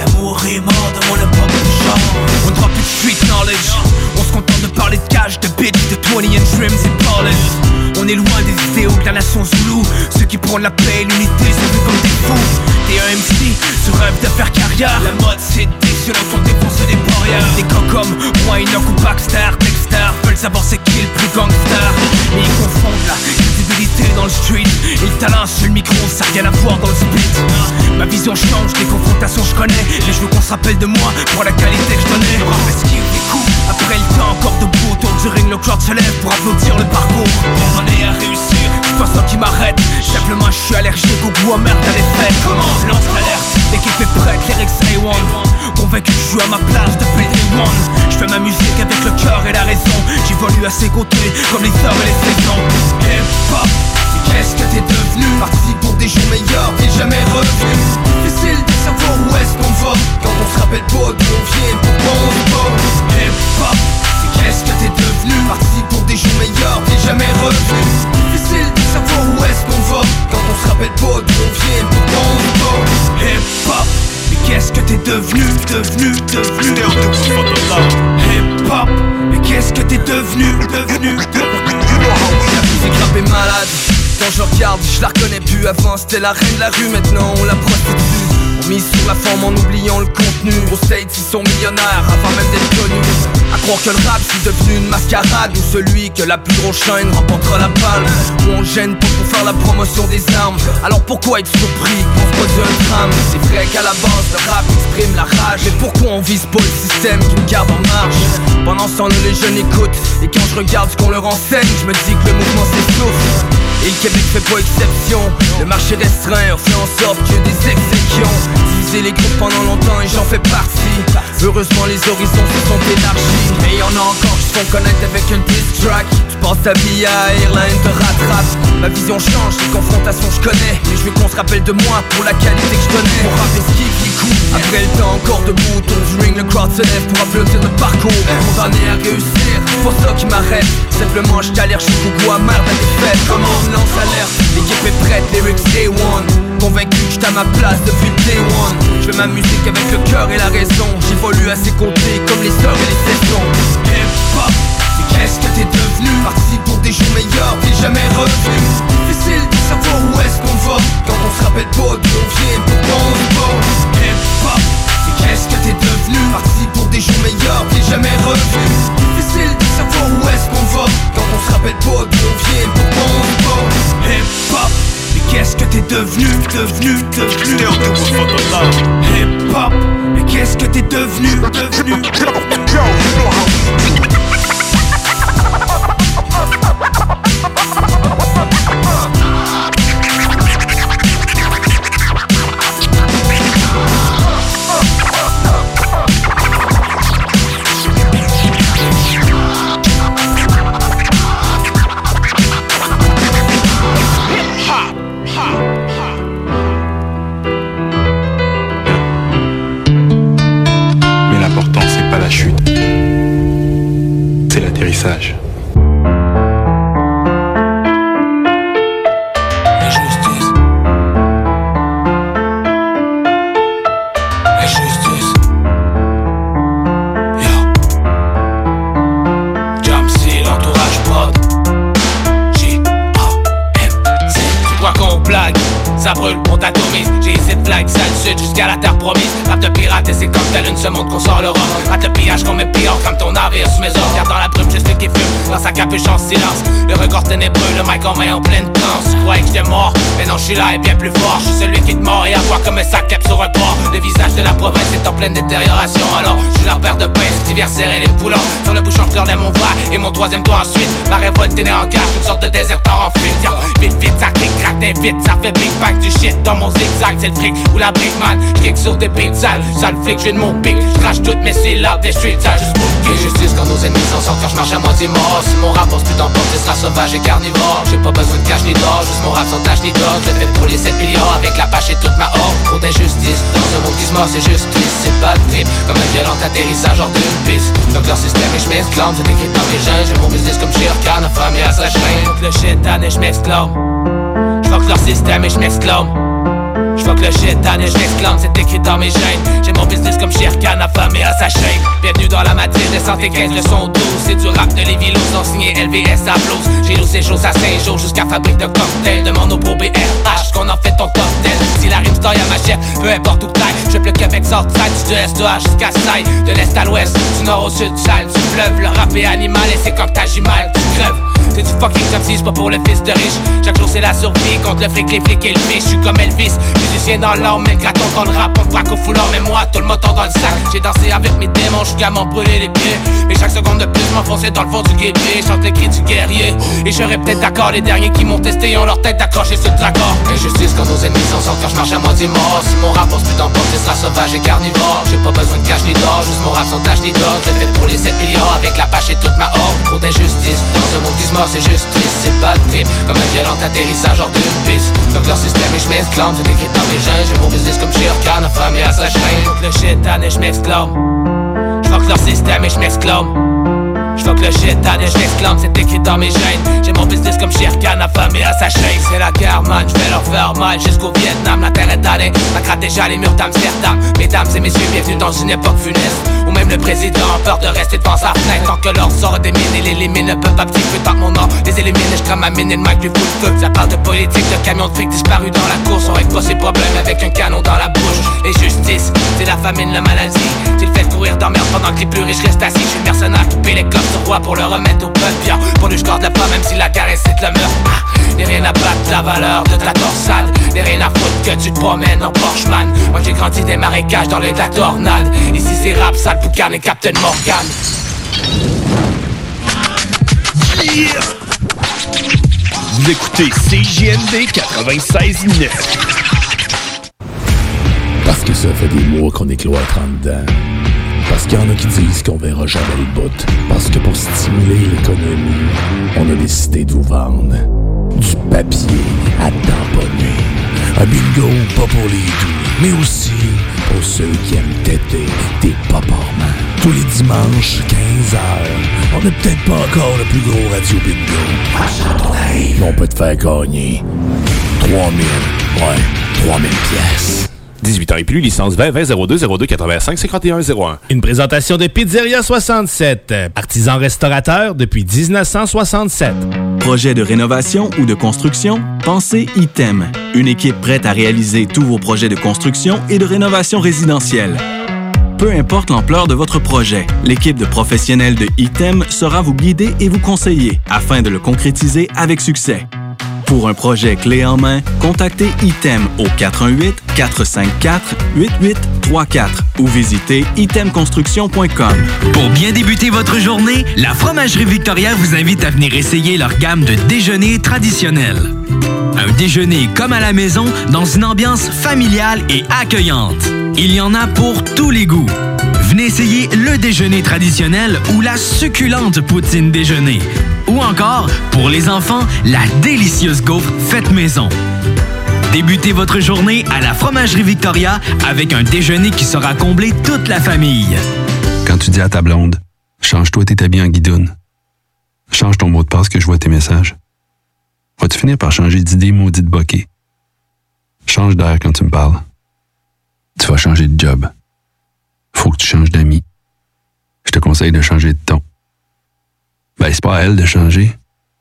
L'amour est mort dans mon hip-hop de genre. On ne plus de street knowledge. On se contente de parler de cash, de bitch, de 20 and trims et polish. On est loin des idéaux de la nation Zulu. Ceux qui prennent la paix et l'unité sont vus comme des fous. T'es un MC, ce rêve carrière. La mode c'est excellent qu'on défonce des barrières Des gars comme moi, Enoch ou Baxter, Dexter Veulent savoir c'est qui le plus gangster. Mais ils confondent la crédibilité dans le street Et le talent sur le micro, ça n'a rien à voir dans le split. Ma vision change, des confrontations je connais Mais je qu'on se rappelle de moi pour la qualité que je donnais. Rap esquive des coups, après le temps encore debout Autour du ring, le crowd se lève pour applaudir le parcours. On est à réussir, ça qui m'arrête. Simplement je suis allergique au goût amer de la défaite joue à ma place depuis day one Je fais ma musique avec le cœur et la raison. J'évolue à ses côtés comme les heures et les saisons. Hip-hop, qu'est-ce que t'es devenu? Parti pour des jours meilleurs, t'es jamais revenu Difficile de savoir où est-ce qu'on va. Quand on se rappelle pas d'où on vient, pourquoi on se bat? Hip-hop, qu'est-ce que t'es devenu? Parti pour des jours meilleurs, t'es jamais revenu Difficile de savoir où est-ce qu'on va. Quand on se rappelle pas d'où on vient, pourquoi on se Hip-hop mais qu'est-ce que t'es devenu, devenu, devenu? Hip-hop. Mais qu'est-ce que t'es devenu, devenu, devenu? La musique rap est malade Quand je regarde, je la reconnais plus. Avant c'était la reine de la rue, maintenant on la prostitue. On mise sur la forme en oubliant le contenu. Aux States ils sont millionnaires. Avant même d'être connus croire que le rap c'est devenu une mascarade Ou celui que la plus grosse chaîne remportera la balle. Où on gêne pour faire la promotion des armes. Alors pourquoi être surpris quand se pose un drame? C'est vrai qu'à la base le rap exprime la rage. Mais pourquoi on vise pas le système qui me garde en marge? Pendant ce temps les jeunes écoutent. Et quand je regarde ce qu'on leur enseigne Je me dis que le mouvement s'essouffle et le Québec fait pas exception. Le marché restreint fait en sorte ait des exécutions Les groupes pendant longtemps et j'en fais partie. Heureusement les horizons se sont élargis. Mais y en a encore qui se font avec un diss track. Tu penses ta vie à Airline te rattrape. Ma vision change, les confrontations je connais. Mais je veux qu'on se rappelle de moi pour la qualité que je donnais. Pour rap esquive les coups Après le temps encore debout du ring le crowd se lève pour applaudir notre parcours. Condamné à réussir, pas ça qui m'arrête. Simplement je allergique au goût amer de la défaite. Comment on lance alerte, l'équipe est prête, lyrics day one Convaincu que j'étais à ma place depuis day one. Je fais ma musique avec le cœur et la raison. J'évolue à ses côtés comme les heures et les saisons. Hip-hop, qu'est-ce que t'es devenu? Parti pour des jours meilleurs, t'es jamais revenu. Difficile de savoir où est-ce qu'on va. Quand on se rappelle pas d'où on vient, pourquoi on se bat Hip-hop, qu'est-ce que t'es devenu? Parti pour des jours meilleurs, t'es jamais revenu. Difficile de savoir où est-ce qu'on va. Quand on se rappelle pas d'où on vient, pourquoi on se bat Hip-hop, qu'est-ce que t'es devenu, devenu, devenu? Hip-hop, mais qu'est-ce que t'es devenu, devenu, devenu? Comme ton sa capuche en silence. Le regard ténébreux, le mic en main en pleine danse. Croyais que j'étais mort, mais non, je suis là et bien plus fort. Je suis celui qui te mord et à voir comme un sac sur un port. Le visage de la province est en plein pleine détérioration. Alors je suis leur père de pain, cet hiver serré les poulons Sur le bouchon je leur mon bras et mon troisième tour ensuite. Ma révolte est en cage, une sorte de déserteur en fuite. Vite vite ça clique, craque vite, ça fait big bang du shit dans mon zigzag. C'est le fric ou la brique man, j'kick sur des sales Sale flic, j'ai de mon pic, j'crache toutes mes syllabes des streets. Juste pour que justice quand nos ennemis s'en sortent quand j'marche à moitié mort Si mon rap pense plus d'emporter sera sauvage et carnivore. J'ai pas besoin de cash ni d'or, juste mon rap sans tâche ni d'or. Je fait pour les 7 millions avec la pâche et toute ma horde. Trop d'injustice, dans un monde qui se mord c'est justice C'est pas de trip, comme un violent atterrissage hors d'une piste. Donc leur système et j'm'exclame, c'est écrit dans mes gènes. J'ai mon business comme Shir Khan, affamé à sa chaîne. Donc le shit et j'm'exclame J'fuck leur système et j'm'exclame J'fuck le shit et j'm'exclame, c'est écrit dans mes gènes J'ai mon business comme Shir Khan, affamé à sa chaîne. Bienvenue dans la matrice de santé 15, le son 12 C'est du rap de Lévi ont signé LVS à blues J'ai loué choses à Saint-Jean jusqu'à fabrique de cocktails. Demande au pro BRH qu'on en fait ton cocktail. Si la rime à ma chef, peu importe où taille Je le Québec sort side, du est à jusqu'à Saï De l'est à l'ouest, du nord au sud, sale, du fleuve. Le rap est animal et c'est quand t'agis mal, tu crèves c'est du fucking comme si pas pour le fils de riche. Chaque jour c'est la survie contre le fric, les flics et le fiche Je suis comme Elvis, musicien dans l'âme Mais graton dans le rap, on braque au foulard Mais moi, tout le moton dans le sac. J'ai dansé avec mes démons, j'suis gamin brûlé les pieds. Mais chaque seconde de plus m'enfoncer dans le fond du guépier. Chante les cris du guerrier. Et j'aurais peut-être d'accord les derniers qui m'ont testé Ont leur tête accrochée sur le accord Injustice quand nos ennemis s'en sortent quand je marche à moitié mort. Si mon rap pense plus d'emporter sera sauvage et carnivore. J'ai pas besoin de cash ni d'or, juste mon rap sans tâche ni d'or. Fait pour les 7 millions avec la pâche et toute ma horde. Trop d'injustice, dans ce monde c'est justice C'est pas de trip, comme un violent atterrissage hors d'une piste. Donc leur système et je m'exclame, c'est écrit dans mes gènes J'ai mon business comme Shir Khan, affamé à sa chaîne. Donc le shit et je m'exclame. J'fuck leur système et je m'exclame. J'fuck le shit et je m'exclame, c'est écrit dans mes gènes J'ai mon business comme Shir Khan, affamé à sa chaîne. C'est la guerre man, j'vais leur faire mal jusqu'au Vietnam. La terre est dallée, la gratte déjà les murs d'Amsterdam. Mesdames et messieurs, bienvenue dans une époque funeste le président a peur de rester devant sa fenêtre. Tant que l'or sort des mines et les mines ne peuvent pas petit feu Tant mon nom les élimine, je crame ma mine et le mic lui fout le feu. Ça parle de politique, de camions de fric disparus dans la course. On règle pas ses problèmes avec un canon dans la bouche. Les justices, c'est la famine, la maladie. C'est le fait de courir dans pendant que les plus riches restent assis. Je suis mercenaire paie les coffres de roi pour le remettre au peuple. Pour lui je garde la pas même si la caresse c'est de la meurtre. Ah, Y'a rien à battre la valeur de ta torsade. Y'a rien à foutre que tu te promènes en Porsche-man Moi j'ai grandi des marécages dans les de la tornade Ici c'est rap, sale boucan et Captain Morgan Vous écoutez CJMD 96.9 Parce que ça fait des mois qu'on est cloître en dedans. Parce qu'il y en a qui disent qu'on verra jamais le bout. Parce que pour stimuler l'économie, on a décidé de vous vendre du papier à tamponner. Un bingo pas pour les doux, mais aussi ceux qui aiment têter des paparmans. Tous les dimanches, 15h, on n'est peut-être pas encore le plus gros radio bingo. On peut te faire gagner 3000, ouais, 3000 pièces. 18 ans et plus, licence 20 20 02 02 85 51 01. Une présentation de Pizzeria 67, artisan restaurateur depuis 1967. Projet de rénovation ou de construction? Pensez ITEM. Une équipe prête à réaliser tous vos projets de construction et de rénovation résidentielle. Peu importe l'ampleur de votre projet, l'équipe de professionnels de ITEM sera vous guider et vous conseiller afin de le concrétiser avec succès. Pour un projet clé en main, contactez ITEM au 418-454-8834 ou visitez itemconstruction.com. Pour bien débuter votre journée, la Fromagerie Victoria vous invite à venir essayer leur gamme de déjeuners traditionnels. Un déjeuner comme à la maison dans une ambiance familiale et accueillante. Il y en a pour tous les goûts. Venez essayer le déjeuner traditionnel ou la succulente poutine déjeuner. Ou encore, pour les enfants, la délicieuse gaufre faite maison. Débutez votre journée à la Fromagerie Victoria avec un déjeuner qui sera comblé toute la famille. Quand tu dis à ta blonde, change-toi tes habits en guidoune. Change ton mot de passe que je vois tes messages. Vas-tu finir par changer d'idée maudite bokeh? Change d'air quand tu me parles. Tu vas changer de job. Faut que tu changes d'amis. Je te conseille de changer de ton. Ben, c'est pas à elle de changer.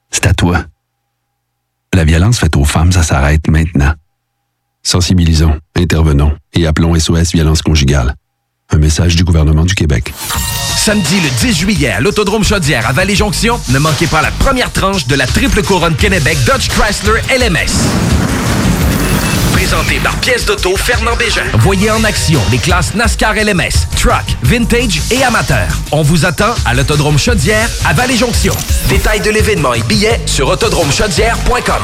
C'est à toi. La violence faite aux femmes, ça s'arrête maintenant. Sensibilisons, intervenons et appelons SOS Violence Conjugale. Un message du gouvernement du Québec. Samedi le 10 juillet à l'Autodrome Chaudière à Vallée-Jonction, ne manquez pas la première tranche de la triple couronne Kennebec Dodge Chrysler LMS. Présenté par Pièce d'Auto Fernand Bégin. Voyez en action les classes NASCAR LMS, Truck, Vintage et Amateur. On vous attend à l'Autodrome Chaudière à Vallée-Jonction. Détails de l'événement et billets sur autodromechaudière.com.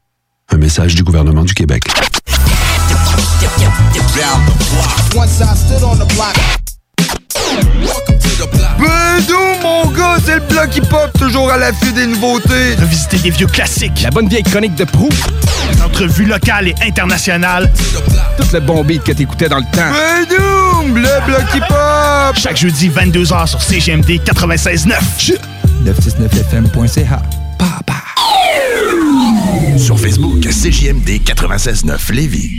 Un message du gouvernement du Québec. Bédou, mon gars, c'est le bloc hip-hop, toujours à l'affût des nouveautés. Revisiter des vieux classiques. La bonne vieille chronique de proue. Des entrevues locales et internationales. Tout le bon beat que t'écoutais dans le temps. Bédou, le bloc hip-hop. Chaque jeudi, 22h sur CGMD 96.9. 969fm.ca. Sur Facebook, CJMD 96.9 Lévis.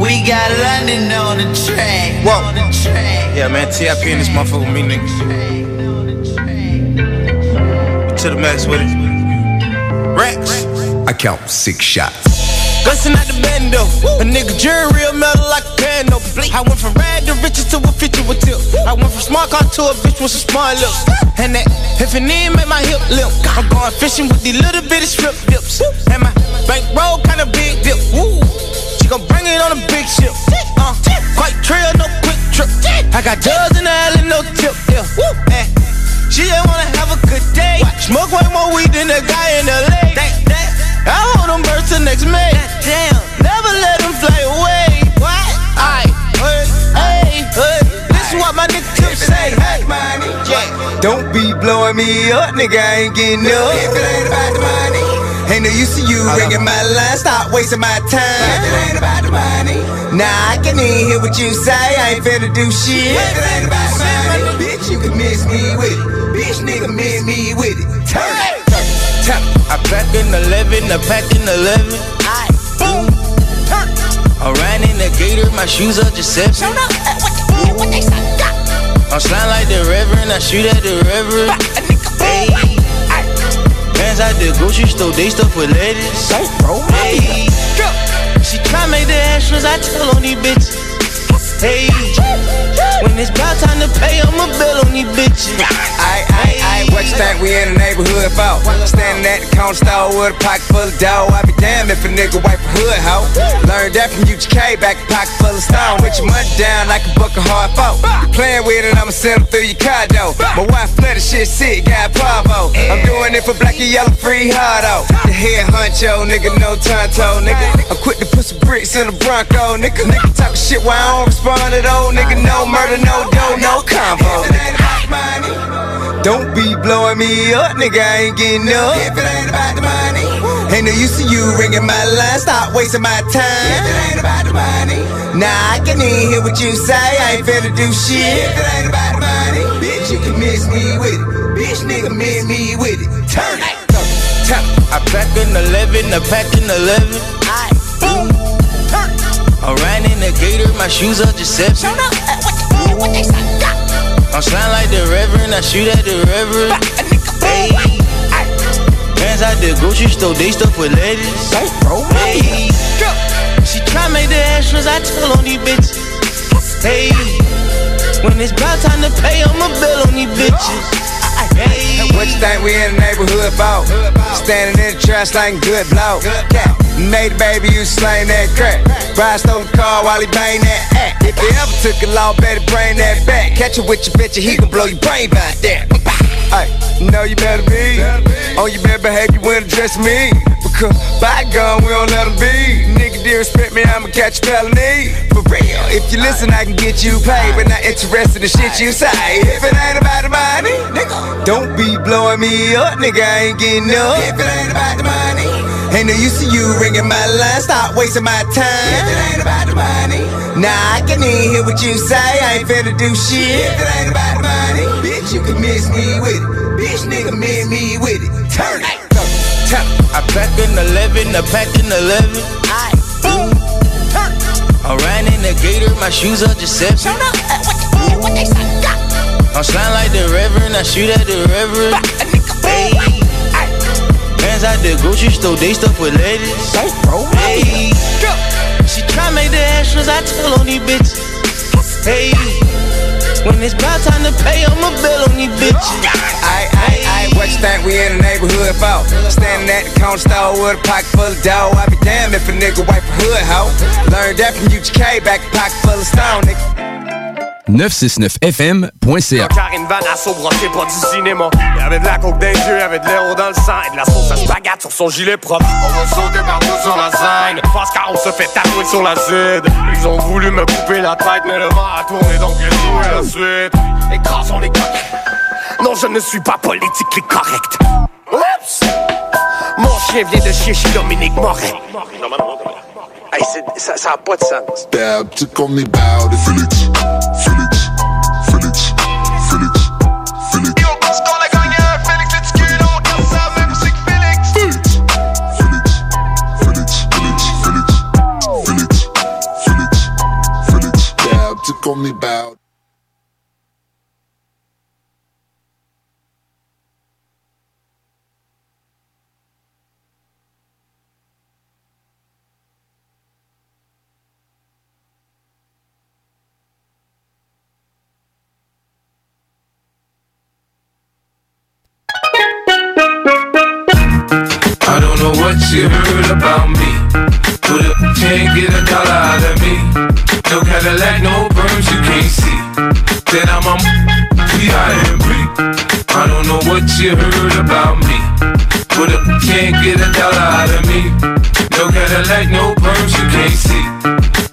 We got London on the track. Whoa. On the track. Yeah, man, TIP in this motherfucker with me, nigga. To the max with it. Rex. I count six shots. Bustin' out the bando. A nigga jury real metal like a piano. I went from rad to riches to a 50 with tip. I went from smart car to a bitch with some smart lips. And that if an knee make my hip limp. I'm going fishing with these little bitty strip dips. And my bankroll kinda big dip. Woo. She gon' bring it on a big ship. Uh, quite trail, no quick trip. I got dubs in the alley, no tip. Yeah. Woo. And she just wanna have a good day. Smoke way more weed than the guy in LA. I hold them birds till next May. Damn. Never let them fly away. What? Aye. Hey, hey, hey. This is what my nigga Tip say. Hey, money. Yeah. Don't be blowing me up, nigga. I ain't getting up. If it ain't about the money, ain't no use to you ringing my line. Stop wasting my time. If it ain't about the money, nah, I can even hear what you say. I ain't finna do shit. If it ain't about the money, bitch, you can miss me with it. Bitch, nigga, miss me with it. Turn it. Tap. I pack in 11, I pack in 11. Aye. Boom. I ran in the gator, my shoes are just seven. Show up. What, what they say? I'm slime like the reverend, I shoot at the reverend. Hey. Fans at the grocery store, they stuff with ladies. Hey. She try make the extras, I tell on these bitches. Hey. When it's about time to pay, I'ma bill on these bitches. I, aye, aye, what you think we in the neighborhood for? Standing at the corner store with a pocket full of dough. I be damned if a nigga wipe hood hoe. Learned that from UGK, back a pocket full of stone. With your money down like a buck of hard folk. Playing with it, I'ma send 'em through your door. My wife flooded shit sick, got Pavo. I'm doing it for black and yellow free hard out. The head honcho, nigga, no tonto, nigga. I'm quick to put some bricks in the Bronco, nigga. Nigga talk shit while I don't respond at all, nigga. No murder, no dough, no combo. Don't be blowing me up, nigga. I ain't getting up. If it ain't about the money, ain't no use to you ringing my line. Stop wasting my time. If it ain't about the money, nah, I can even hear what you say. I ain't finna do shit. If it ain't about the money, bitch, you can miss me with it. Bitch, nigga, miss me with it. Turn it. Tap. I pack in 11, I pack in 11. Aye. Boom. Turn. I ran in the gator, my shoes are just seven. Show up. Uh, what, what they say? I'm slime like the reverend, I shoot at the reverend. Hey. At the grocery store, they stuff with ladies. Hey. She try make the extras, I tell on these bitches. Hey. When it's about time to pay, I'ma bill on these bitches. Hey. What you think we in the neighborhood for? Standing in the trash like good blow. Yeah. Made baby, you slang that crack. Ride stole the car while he bang that act. If you ever took a law, better bring that back. Catch you with your bitch, he gon' blow your brain by that. Hey, know you better be. On your bad behavior when address me. Because by gun, we don't let them be. Nigga, disrespect me, I'ma catch felony. For real, if you listen, I can get you paid. But not interested in the shit you say. If it ain't about the money, nigga, don't be blowing me up, nigga. I ain't getting up. If it ain't about the money, ain't no use to you ringing my line. Stop wasting my time. If it ain't about the money, nah, I can even hear what you say. I ain't finna do shit. If it ain't about the money, bitch, you can miss me with it. Bitch, nigga, miss me with it. Turn it. Turn it. I pack an 11, I pack an 11. I boom, turn. I ran in the gator, my shoes are deception. Uh, what they say? I'm slime like the reverend, I shoot at the reverend. Hey, hands out the grocery store, they stuff with ladies. Hey, she try make the extras, I tell on these bitches. Hey, when it's about time to pay, I'ma bill on these bitches. I, I, I, what you think we in the neighborhood for? Standing at the corner store with a pocket full of dough. I be damned if a nigga wipe a hood, hoe. Learned that from UGK, back a pocket full of stone, nigga. 969fm.ca Car une vanne assaut broché pas du cinéma. Il y avait de la coke dans les yeux, avait de l'héros dans le sang et de la sauce à spaghette sur son gilet propre. On va sauter partout sur la scène. Parce qu'on se fait tatouer sur la zid. Ils ont voulu me couper la tête, mais le vent a tourné donc j'ai joué la suite. Écrasons les coques. Non, je ne suis pas politiquement correct. Oups! Mon chien vient de chier chez Dominique Moret. ça n'a pas de sens. D'habitude qu'on est bad, Félix, Félix. Can't get a dollar out of me, no Cadillac, no perms you can't see. Then I'm a P.I.M.P. I don't know what you heard about me, but you can't get a dollar out of me, no Cadillac, no perms you can't see.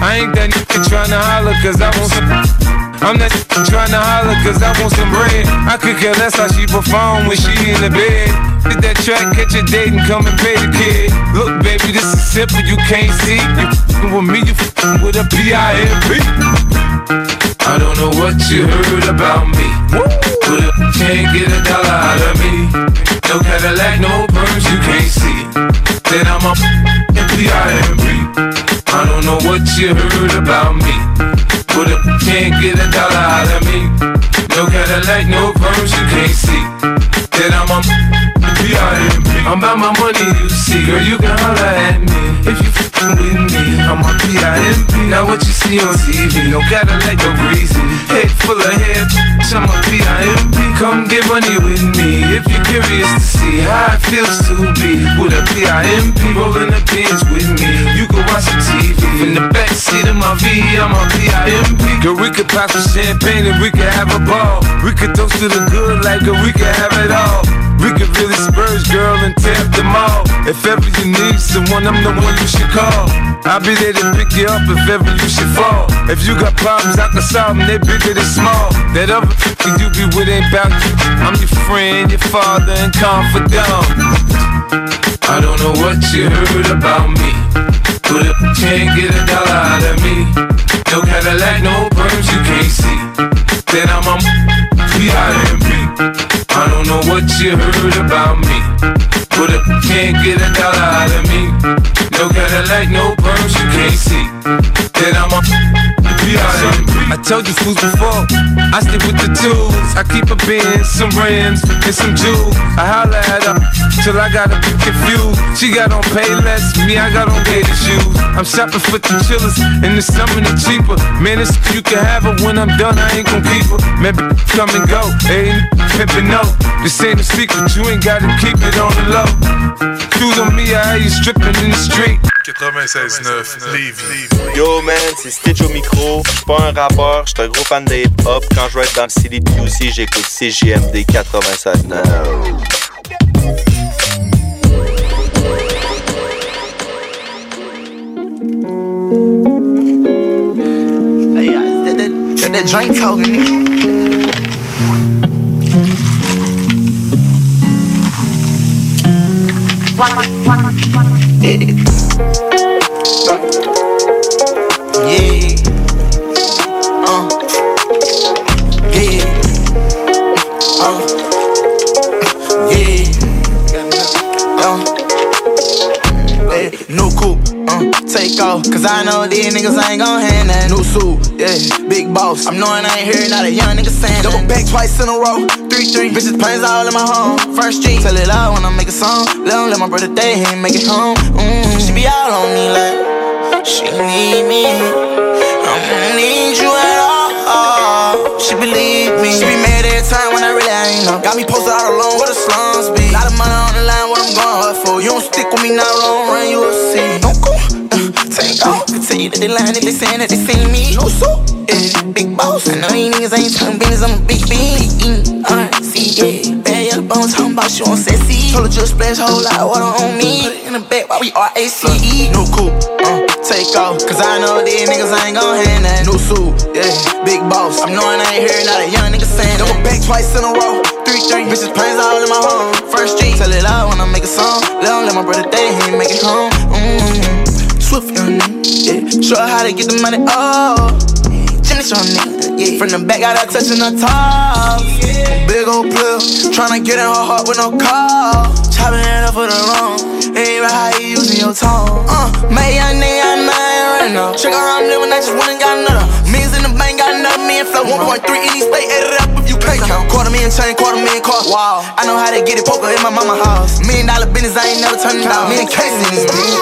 I ain't that nigga tryna holler cause I want some. I'm that trying tryna holler cause I want some bread. I could care less how she perform when she in the bed. Hit that track, catch a date and come and pay the kid. Look, baby, this is simple, you can't see. You with me, you fing with a P-I-M-P. I don't know what you heard about me, but if you can't get a dollar out of me, no Cadillac, no perms you can't see. Then I'm a P.I.M.P. I don't know what you heard about me, but if you can't get a dollar out of me, no Cadillac, no perms you can't see. Then I'm a I'm about my money, you see, girl, you can holler at me if you f***ing with me. I'm a P.I.M.P. Now what you see on TV, no Cadillac, no breezy. Head full of hair, I'm a P.I.M.P. Come get money with me if you're curious to see how it feels to be with a P.I.M.P. Rolling the pins with me. You can watch the TV in the back seat of my V. I'm a P.I.M.P. Girl, we could pop some champagne and we could have a ball. We could toast to the good like girl, we could have it all. We could really spurge, girl, and up them all. If ever you need someone, I'm the one you should call. I'll be there to pick you up if ever you should fall. If you got problems, I can solve them, they're bigger than small. That other f***ing you be with ain't about you. I'm your friend, your father, and confidant. I don't know what you heard about me, but if you can't get a dollar out of me, no Cadillac, no perms you can't see. Then I'm a. I don't know what you heard about me, but if you can't get a dollar out of me, no Cadillac, no perms you can't see. Then I'm a. I told you fools before, I stick with the tools. I keep a bin, some rims, and some jewels. I holla at her till I got a bit confused. She got on pay less, me I got on gator shoes. I'm shopping for the chillers, and the summer the cheaper. Man, it's you can have her when I'm done, I ain't gon' keep her. Man, come and go, ain't pimpin' no. This ain't a secret, you ain't gotta keep it on the low. Shoes on me, I you stripping in the street. 96.9 Lévis. Yo man, c'est Stitch au micro. Je suis pas un rappeur, je suis un gros fan de hip-hop. Quand je vais être dans le CDPUC, j'écoute CJMD 96.9. Hey, uh, that, that, that, that drink talking, Yeah. Off. Cause I know these niggas ain't gon' hand that new suit. Yeah, big boss. I'm knowing I ain't hearing not a young nigga saying Double back twice in a row. Three, three. Bitches planes all in my home. First street. Tell it out when I make a song. Let let my brother day, he ain't make it home. Mm, she be all on me like. She need me. I don't need you at all. She believe me. She be mad every time when I really ain't know. Got me posted out alone where the slums be. Lot of money on the line, what I'm going for. You don't stick with me now, long They tell you that they that saying that they seen me. No so, yeah, big boss. I know you niggas ain't talking business, I'm a big bean. R-C, yeah. Bad yellow bones, talking about you on sexy. Told her just splash whole lot of water on me. Put it in the back while we R-A-C-E. No coupe, uh, take off. Cause I know these niggas ain't gon' hand that new suit. Yeah, big boss. I'm knowing I ain't hearing not a young nigga saying Double back twice in a row. Three, three. Bitches planes all in my home. First street. Tell it out when I make a song. Let let my brother day, he ain't make it home. Mm-hmm. Swift young nigga, yeah. Show her how to get the money, oh. Finish on nigga, yeah. From the back, got her touching the top. Big old pill, tryna get in her heart with no call. Chopping it up for the wrong. Ain't right how you using your tone. Uh, made young nigga, I'm mad right now. Check how I'm living, I just went and got another. Millions in the bank, got another million flow. 1.3 in each state, add it up if you. Quarter million chain, quarter million car. Wow, I know how to get it, poker in my mama house. Million dollar business, I ain't never turning down. Million cases in this bitch.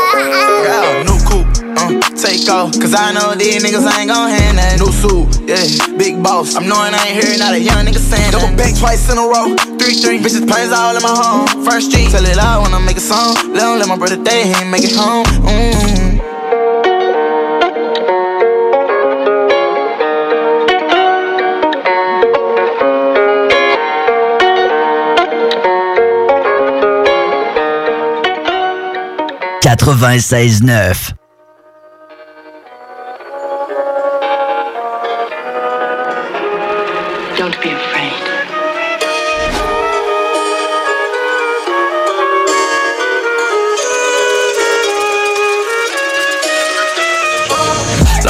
Yeah, new coupe. Uh, take off, cause I know these niggas I ain't gon' hand that new suit. Yeah, big boss. I'm knowing I ain't hearing not a young nigga saying Double back twice in a row. Three, three. Bitches planes all in my home. First street. Tell it out when I make a song. Let him let my brother day, he ain't make it home. Mm-hmm. Quatre-vingt-seize neuf. Don't be afraid.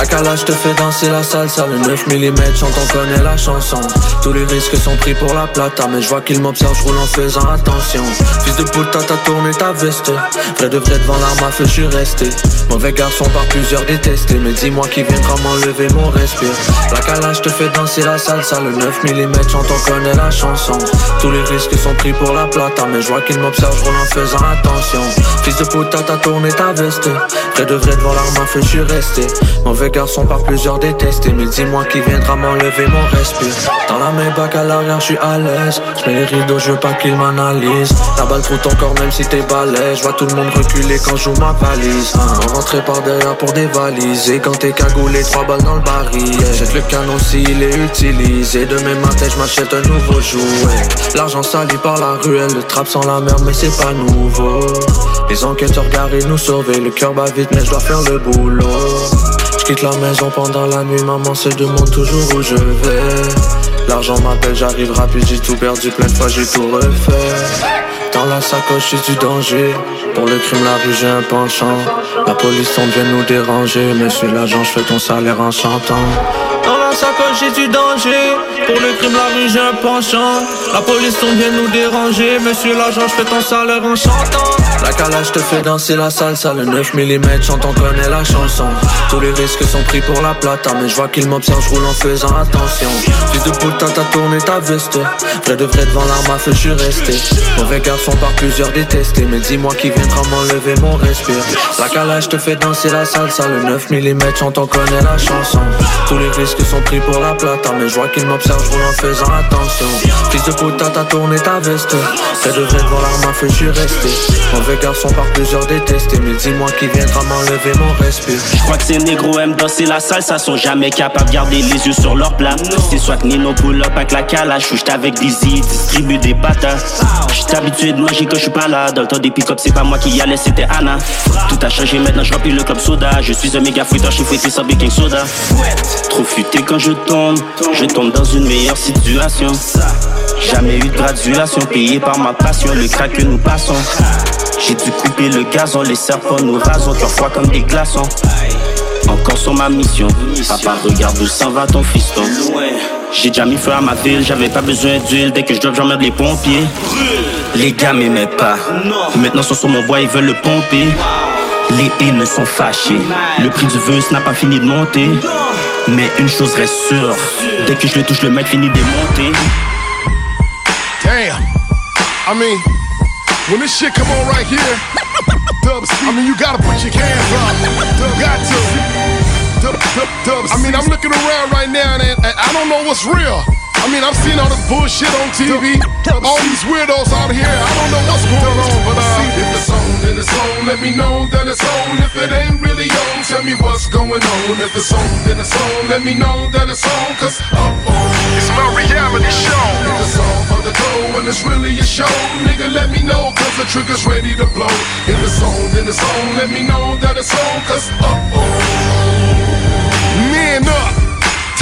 La calage te fait danser la salsa, le 9 mm chante on connaît la chanson. Tous les risques sont pris pour la plata Mais je vois qu'il m'observe, je roule en faisant attention. Fils de puta t'as tourné ta veste. Vrai de vrai devant l'arme à feu je suis resté. Mauvais garçon par plusieurs détestés Mais dis-moi qui viendra m'enlever mon respire. La calage te fait danser la salsa, le 9 mm chante on connaît la chanson. Tous les risques sont pris pour la plata Mais je vois qu'il m'observe, je roule en faisant attention. Fils de puta t'as tourné ta veste. Vrai de vrai devant l'arme à feu je suis resté garçon par plusieurs détestés. Mais dis-moi qui viendra m'enlever mon respire. Dans la Maybach à l'arrière je suis à l'aise. Je mets les rideaux je veux pas qu'ils m'analysent La balle trouve ton corps même si t'es balèze. Je vois tout le monde reculer quand je joue ma valise. Hein. On rentrait par derrière pour dévaliser Quand t'es cagoulé trois balles dans le baril. Jette le canon s'il est utilisé. Demain matin je m'achète un nouveau jouet. L'argent sali par la ruelle. Le trap sans la merde mais c'est pas nouveau. Les enquêteurs garés nous sauver Le cœur bat vite mais je dois faire le boulot je quitte la maison pendant la nuit, maman se demande toujours où je vais. L'argent m'appelle, j'arrive rapide, j'ai tout perdu plein de fois, j'ai tout refait. Dans la sacoche, du danger. Pour le crime, la rue, j'ai un penchant. La police, on vient nous déranger. Mais suis l'agent, je fais ton salaire en chantant. La sacoche, j'ai du danger. Pour le crime, la rue, j'ai un penchant. La police tombe vient nous déranger. Monsieur l'agent, je fais ton salaire en chantant. La calage te fait danser la salsa, le 9 mm, chante, on connaît la chanson. Tous les risques sont pris pour la plata, mais je vois qu'il m'observe, je roule en faisant attention. Fils de putain, t'as tourné ta veste. Vrai de vrai devant la mafia, je suis resté. Mauvais garçon par plusieurs détestés, mais dis-moi qui viendra m'enlever mon respire. La calage te fait danser la salsa, le 9 mm, chante, on connaît la chanson. Tous les risques sont pris pour la plata, mais je vois qu'il m'observe, je roule en faisant attention. Fils de putain, t'as tourné ta veste. Vrai de vrai devant la mafia, je suis resté. Mauvais garçon par plusieurs détestés, mais dis-moi qui viendra m'enlever mon respire. Je crois que ces négros aiment danser la salsa, sont jamais capables de garder les yeux sur leur plat. C'est soit Nino pull up avec la calage, ou avec Dizzy, distribue des patates. J'étais habitué de manger quand je suis pas là. Dans le temps des pick-up, c'est pas moi qui y allais, c'était Anna. Tout a changé maintenant, je le club soda. Je suis un méga fouetteur, je suis fouetté sans baking soda. Trop futé quand je tombe, je tombe dans une meilleure situation. Jamais eu de graduation payée par ma passion, le crack que nous passons. J'ai dû couper le gazon, les serpents nous rasons, cœur froid comme des glaçons. Encore sur ma mission, papa regarde où s'en va ton fiston. J'ai déjà mis feu à ma ville, j'avais pas besoin d'huile, dès que je drop j'emmerde les pompiers. Les gars m'aimaient pas, maintenant sont sur mon bois, ils veulent le pomper. Les haines sont fâchés, le prix du vœu n'a pas fini de monter. Mais une chose reste sûre, dès que je le touche, le mec finit de monter. Damn. I mean, when this shit come on right here, Dubs, I mean, you gotta put your hands up. Dub, got to. Dub, dub, dubs. I mean, I'm looking around right now and, and I don't know what's real. I mean, I'm seeing all this bullshit on TV. All these weirdos out here. I don't know what's going on, but uh, if it's on, then it's on. Let me know that it's on. If it ain't really on, tell me what's going on. If it's on, then it's on. Let me know that it's on. Cause uh oh, it's my reality show. If it's on for the dough and it's really a show, nigga, let me know. Cause the trigger's ready to blow. If it's on, then it's on. Let me know that it's on. Cause up.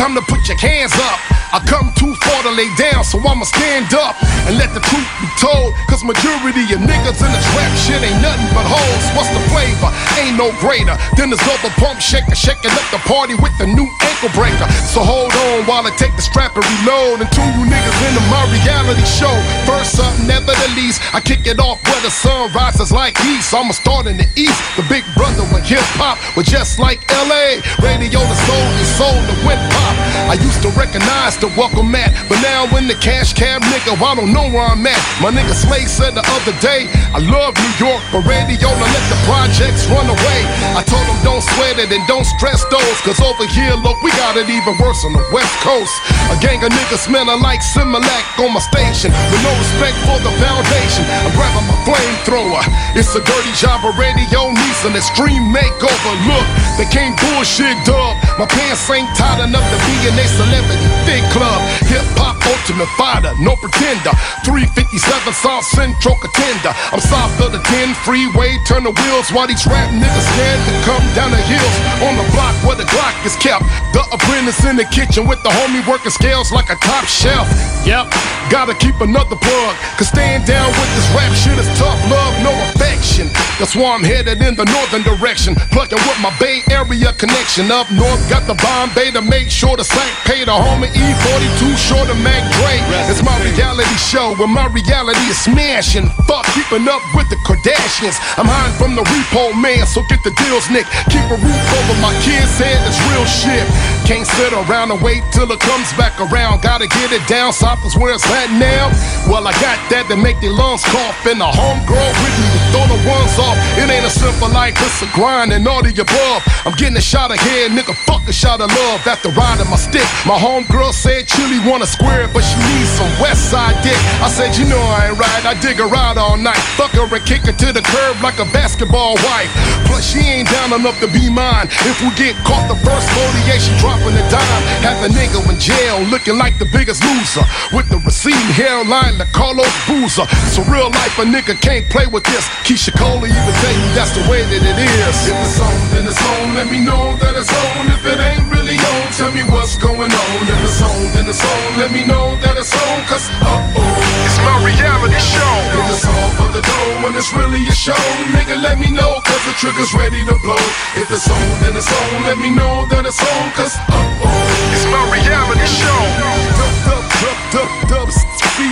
Time to put your hands up. I come too far to lay down, so I'ma stand up and let the truth be told. Cause majority of niggas in this rap shit ain't nothing but hoes. What's the flavor? Ain't no greater than this double pump shaker, shaking up the party with the new ankle breaker. So hold on while I take the strap and reload. Two you niggas into my reality show. First up, never the least. I kick it off where the sun rises like east. I'ma start in the east. The big brother with hip hop was just like LA. Radio the soul and soul the went pop. I used to recognize the welcome mat, but now in the cash cab nigga, I don't know where I'm at. My nigga Slade said the other day, I love New York, but radio to let the projects run away. I told him don't sweat it and don't stress those, cause over here, look, we got it even worse on the west coast. A gang of niggas smelling like Similac on my station, with no respect for the foundation. I'm grabbing my flamethrower. It's a dirty job, already radio needs an extreme makeover. Look, they can't bullshit, dub. My pants ain't tight enough to be in a celebrity big club. Hip hop ultimate fighter, no pretender. 357 South Central contender. I'm south of the 10 freeway, turn the wheels while these rap niggas scared to come down the hills. On the block where the Glock is kept. The apprentice in the kitchen with the homie working scales like a top shelf. Yep, gotta keep another plug. Cause staying down with this rap shit is tough love, no affection. That's why I'm headed in the northern direction. Plugging with my Bay Area connection. Up north, got the Bombay to make sure the sack pay the homie E42 short of Mac Dre. It's my reality show where my reality is smashing. Fuck keeping up with the Kardashians. I'm hiding from the repo man, so get the deals, Nick. Keep a roof over my kids' head, it's real shit. Can't sit around and wait till it comes back around. Gotta get it down south is where it's at now. Well, I got that to make their lungs cough. And the homegirl with me to throw the ones off. It ain't a simple life, it's a grind and all the above. I'm getting a shot of head, nigga, fuck a shot of love after riding my stick. My homegirl said Chili wanna square it, but she needs some west side dick. I said, you know I ain't right, I dig her out all night. Fuck her and kick her to the curb like a basketball wife. Plus, she ain't down enough to be mine. If we get caught the first foliation dropping a dime, have the nigga in jail looking like the biggest loser. With the receding hairline, the Carlos Boozer. A real life, a nigga can't play with this. Keisha Cole even tell you that's the way that it is. If it's on, then it's on. Let me know that it's on. If it ain't really on, tell me what's going on. If it's on, then it's on. Let me know that it's on. Cause uh oh, it's my reality show. In the song for the dome when it's really a show. Nigga, let me know, cause the trigger's ready to blow. If it's on, then it's on. Let me know that it's on, cause uh oh. It's my reality show. Dub, dub, dub, dub, dub, C.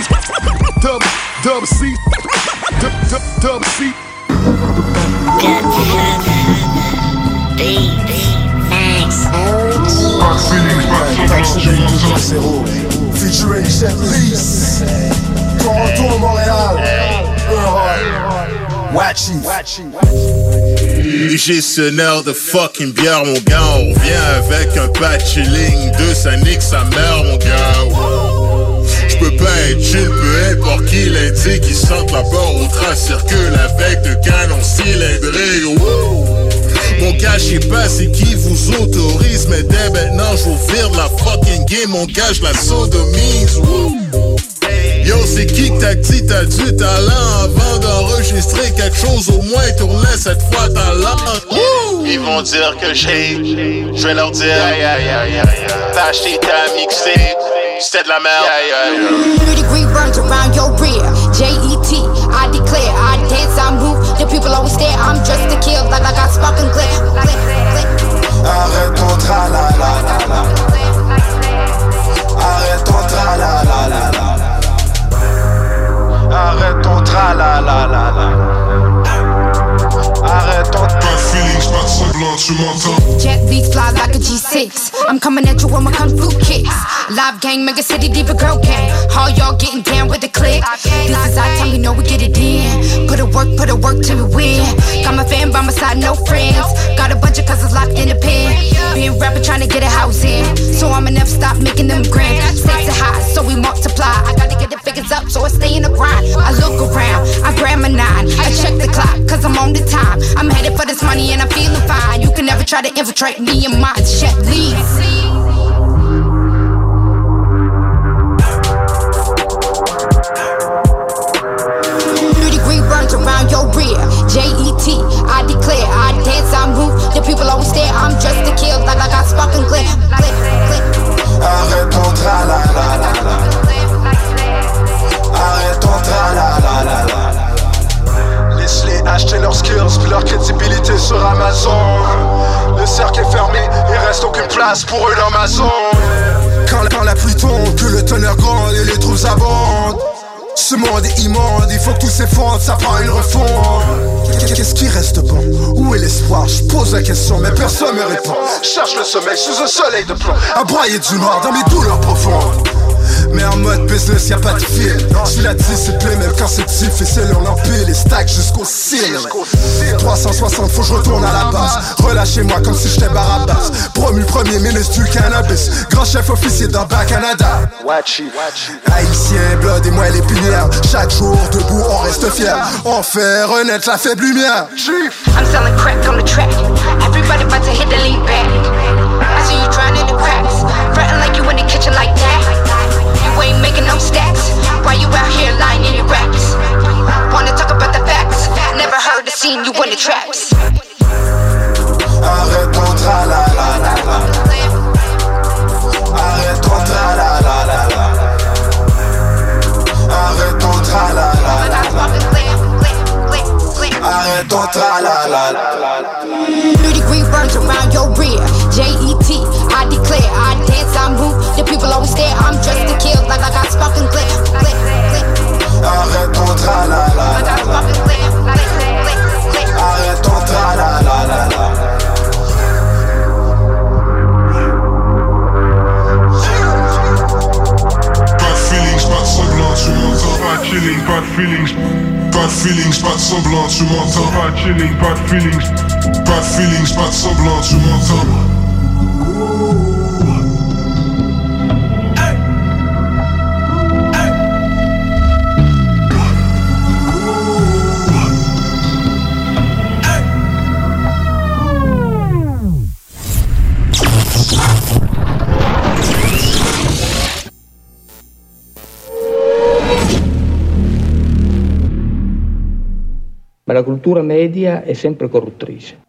Dub, dub, C. Dub, dub, dub, C. Featuring Chef Lease. Toronto, Montréal. Wachi. Gestionnaire de fucking bière, mon gars. On vient avec un patch chilling de ça nique sa mère, mon gars. J'peux pas être chill, peu importe qui l'indique. Qui sentent la peur au trace circule avec de canon cylindré. Mon gars, j'sais pas c'est qui vous autorise, mais dès maintenant, j'ouvre de la fucking game, mon gars, la sodomise. Yo, c'est qui que t'as dit? T'as du talent avant d'enregistrer quelque chose au moins tournez cette fois ta langue. Ils vont dire que j'ai, je vais leur dire aïe aïe aïe aïe. T'as acheté ta mixtape, c'était de la merde. Aïe aïe aïe. 30 degree burns around your rear. J-E-T, I declare, I dance, I move. People always stare, I'm dressed to kill like I got spark and. Arrête ton tra la la la la. Arrête tra la la la la. Arrête ton tra la la la la. Jet beats fly like a G6. I'm coming at you with my kung fu kicks. Live gang, mega city, deeper girl gang. All y'all getting down with the click. This is our time, you know we get it in. Put a work, put a work till we win. Got my fan by my side, no friends. Got a bunch of cousins locked in the pen. Being rapper trying to get a house in. So I'ma never stop making them grand. Stakes are high, so we multiply. I gotta get the figures up, so I stay in the grind. Try to infiltrate me and my jet leads. around your rear. J-E-T, I declare, I dance, I move. The people always stare, I'm dressed to kill like I got spark and glare. glare, glare. Arrête ton acheter leurs skills puis leur crédibilité sur Amazon. Le cercle est fermé, il reste aucune place pour eux dans ma zone. Quand, la pluie tombe, que le tonnerre gronde et les trous abondent. Ce monde est immonde, il faut que tout s'effondre, ça prend une refonte. Qu'est-ce qui reste bon? Où est l'espoir? Je pose la question, mais personne me répond. Cherche le sommeil sous un soleil de plomb, à du noir dans mes douleurs profondes. Mais en mode business, y'a pas de fil. J'suis la discipline, même quand c'est difficile, on empile les stacks jusqu'au cil. 360, faut que je retourne à la base. Relâchez-moi comme si j'étais Barabas. Promu premier ministre du cannabis. Grand chef officier dans Bas Canada. Haïtien, blood et moi les pinières. Chaque jour debout, on reste fier. On fait renaître la faible lumière. I'm selling crack on the track. Everybody about to hit the lead back. I see you. Fretting like you in the kitchen like that. Stacks. Why you out here lying in your raps? Wanna talk about the facts? Never heard or seen you in the traps. Arrête ton tra la la la la. Arrête ton tra la la la la. Arrête ton tra la la la la. Arrête ton tra la la la. 30 degree burns around your rear. J-E-T, Always stare, I'm dressed to kill like I got spark and glare. glare, glare. Arrête ton tra la la la la. Arrête ton tra la la la la. Pas de feelings, pas de semblant, tu m'entends. Pas chilling, pas de feelings. Pas de feelings, pas de semblant, tu m'entends. Pas chilling, pas de feelings. Pas de feelings, pas de semblant, tu m'entends. Ma la cultura media è sempre corruttrice.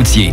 Boutier.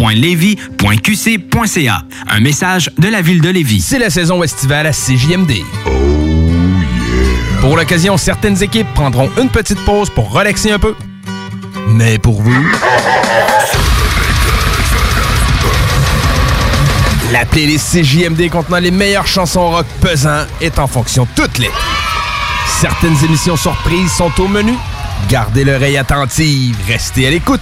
ville.levy.qc.ca. Un message de la ville de Lévis. C'est la saison estivale à CJMD. Pour l'occasion, certaines équipes prendront une petite pause pour relaxer un peu. Mais pour vous... La playlist CJMD contenant les meilleures chansons rock pesant est en fonction toute l'été. Certaines émissions surprises sont au menu. Gardez l'oreille attentive, restez à l'écoute.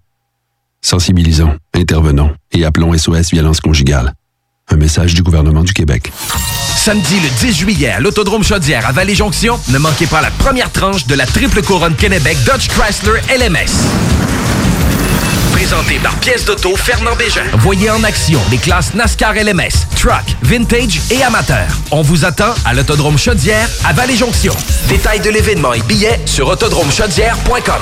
Sensibilisons, intervenons et appelons SOS Violence Conjugale. Un message du gouvernement du Québec. Samedi le 10 juillet à l'Autodrome Chaudière à Vallée-Jonction, ne manquez pas la première tranche de la triple couronne Kennebec Dodge Chrysler LMS. Présenté par pièce d'auto Fernand Bégin. Voyez en action les classes NASCAR LMS, Truck, Vintage et Amateur. On vous attend à l'Autodrome Chaudière à Vallée-Jonction. Détails de l'événement et billets sur autodromechaudière.com.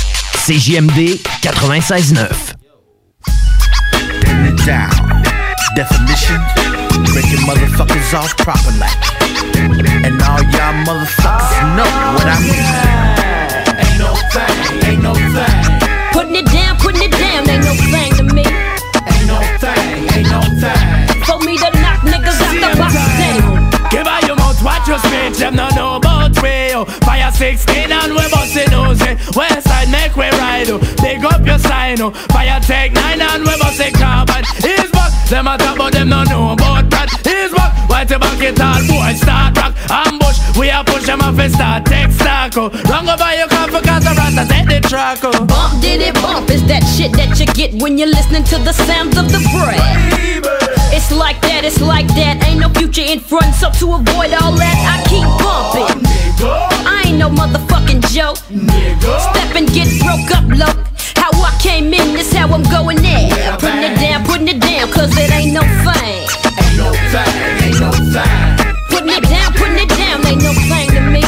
CJMD 96.9. down. Definition, breaking motherfuckers off properly. And all y'all motherfuckers know what I mean. Ain't no thing, ain't no thing. Putting it down, putting it down, ain't no thing to me. Ain't no thing, ain't no thing. For me to knock niggas out the box down. Que vayamos, what them no know about we, yo. Fire 16 and we bustin' nose, West side make we ride, oh. Big up your sign, oh. Fire take 9 and we bustin' carbon. He's back, them a talk but them no know about that. He's back, white back it all, boy, start rock. Ambush, we a push them off and start take stock, oh. Long over your comfort, cause the rasta take the track, oh. Bump diddy bump is that shit that you get when you're listening to the sounds of the bread. It's like that, it's like that. Ain't no future in front, so to avoid all that, I keep bumping. I ain't no motherfucking joke. Step and get broke up, look. How I came in, this how I'm going there. Putting it down, putting it down, cause it ain't no thing. Ain't no thing, ain't no thing. Putting it down, putting it down, ain't no thing to me.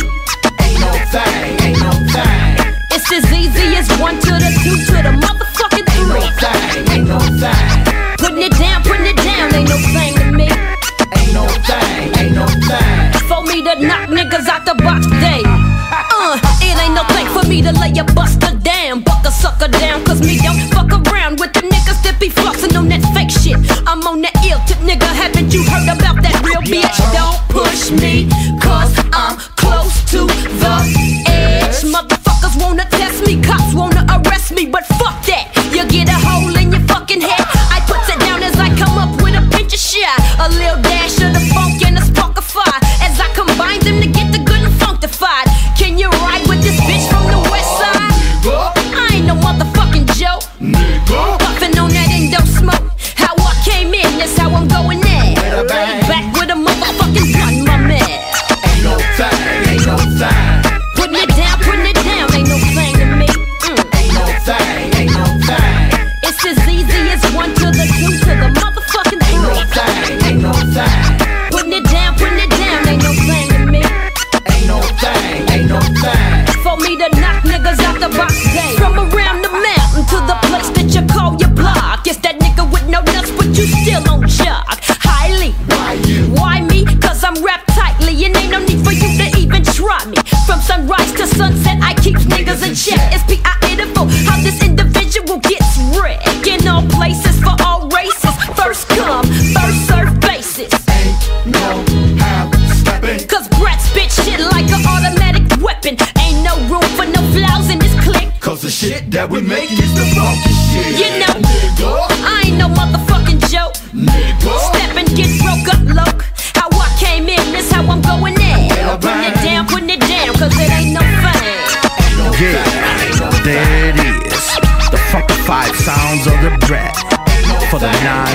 Ain't no thing, ain't no thing. It's as easy as one to the two to the motherfucking three. To lay a buster down, buck a sucker down, cause me don't fuck around with the niggas that be flossin' on that fake shit. I'm on that ill tip, nigga. Haven't you heard about that real bitch? Don't push me, cause I'm close to the edge. Motherfuckers wanna test me, cops wanna arrest me, but fuck that. You get check. It's P.I. info, how this individual gets wrecked. In all places for all races. First come, first serve basis. No half stepping. Cause brats spit shit like an automatic weapon. Ain't no room for no flaws in this clique. Cause the shit that we make is the funky shit. You know, sounds of the brat for the 9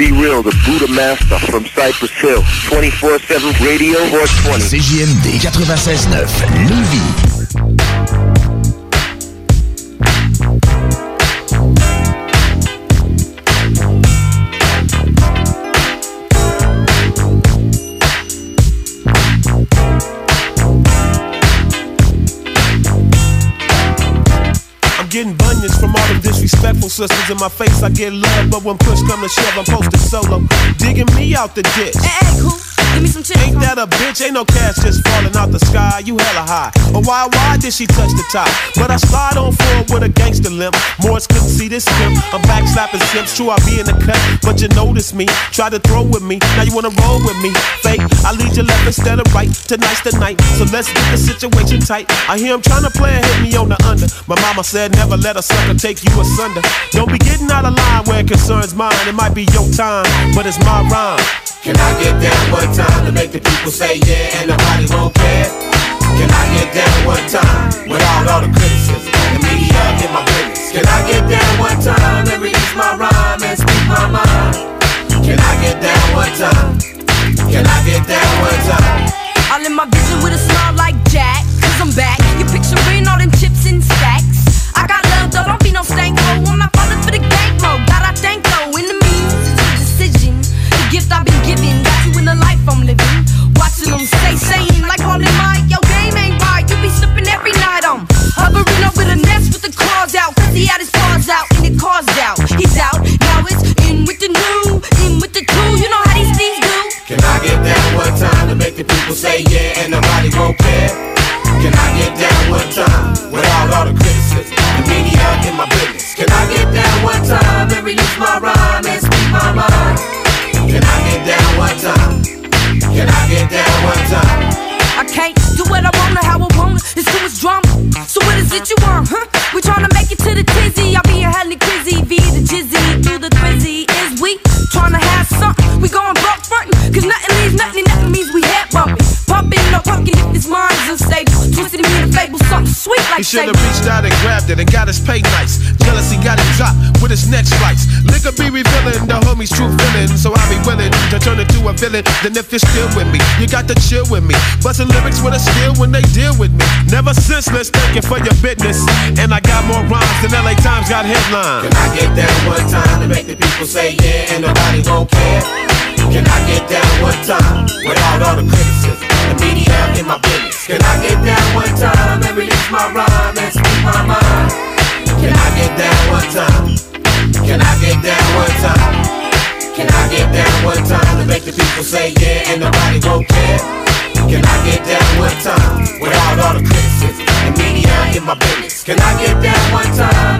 Be Real, the Buddha Master from Cypress Hill. 24-7 Radio 420. CJMD 96.9 Lévis. Sisters in my face. I get love, but when push come to shove, I'm posted solo. Digging me out the ditch. Hey, hey, cool. Give me some chips. Ain't that a bitch? Ain't no cash just falling out the sky. You hella high. But why, why did she touch the top? But I slide on forward with a gangster limp. Morris couldn't see this pimp. I'm back slapping simps. True, I be in the cut, but you notice me. Try to throw with me. Now you wanna roll with me. Fake, I lead you left instead of right. Tonight's the night. So let's get the situation tight. I hear him trying to play and hit me on the under. My mama said never let a sucker take you asunder. Don't be getting out of line where it concerns mine. It might be your time, but it's my rhyme. Can I get down one time to make the people say yeah and nobody won't care? Can I get down one time without all the criticism? The media get my business. Can I get down one time and release my rhyme and speak my mind? Can I get down one time? Can I get down one time? All in my vision with a smile like Jack, cause I'm back. with the claws out, cause he had his claws out, and it caused out. He's out, now it's in with the new, in with the two. You know how these things do. Can I get that one time to make the people say yeah, and nobody won't care? Can I get So what is it you want, huh? We tryna make it to the tizzy. I'll be a hella crazy. V the jizzy, through the thrizzy. Is we tryna have something? We going broke frontin', cause nothing leaves nothing, nothing means we head bumpin'. Pumpin' no pumpkin if this mine's unstable. Twisted me in the fable, something sweet like He should have reached out and grabbed it and got his pay nice. Jealousy got him dropped with his next slice. Liquor be revealing the homie's true feeling. So I'll be willing to turn into a villain. Then if you're still with me, you got to chill with me. Bustin' lyrics with a skill when they deal with me. Never senseless, thank you for your business. And I got more rhymes than LA Times got headlines. Can I get down one time to make the people say yeah and nobody gon' care? Can I get down one time without all the criticism? Media in my business. Can I get down one time and release my rhyme and speak my mind? Can I get down one time? Can I get down one time? Can I get down one time to make the people say yeah and nobody gon' care? Can I get down one time without all the criticism? The media in my business. Can I get down one time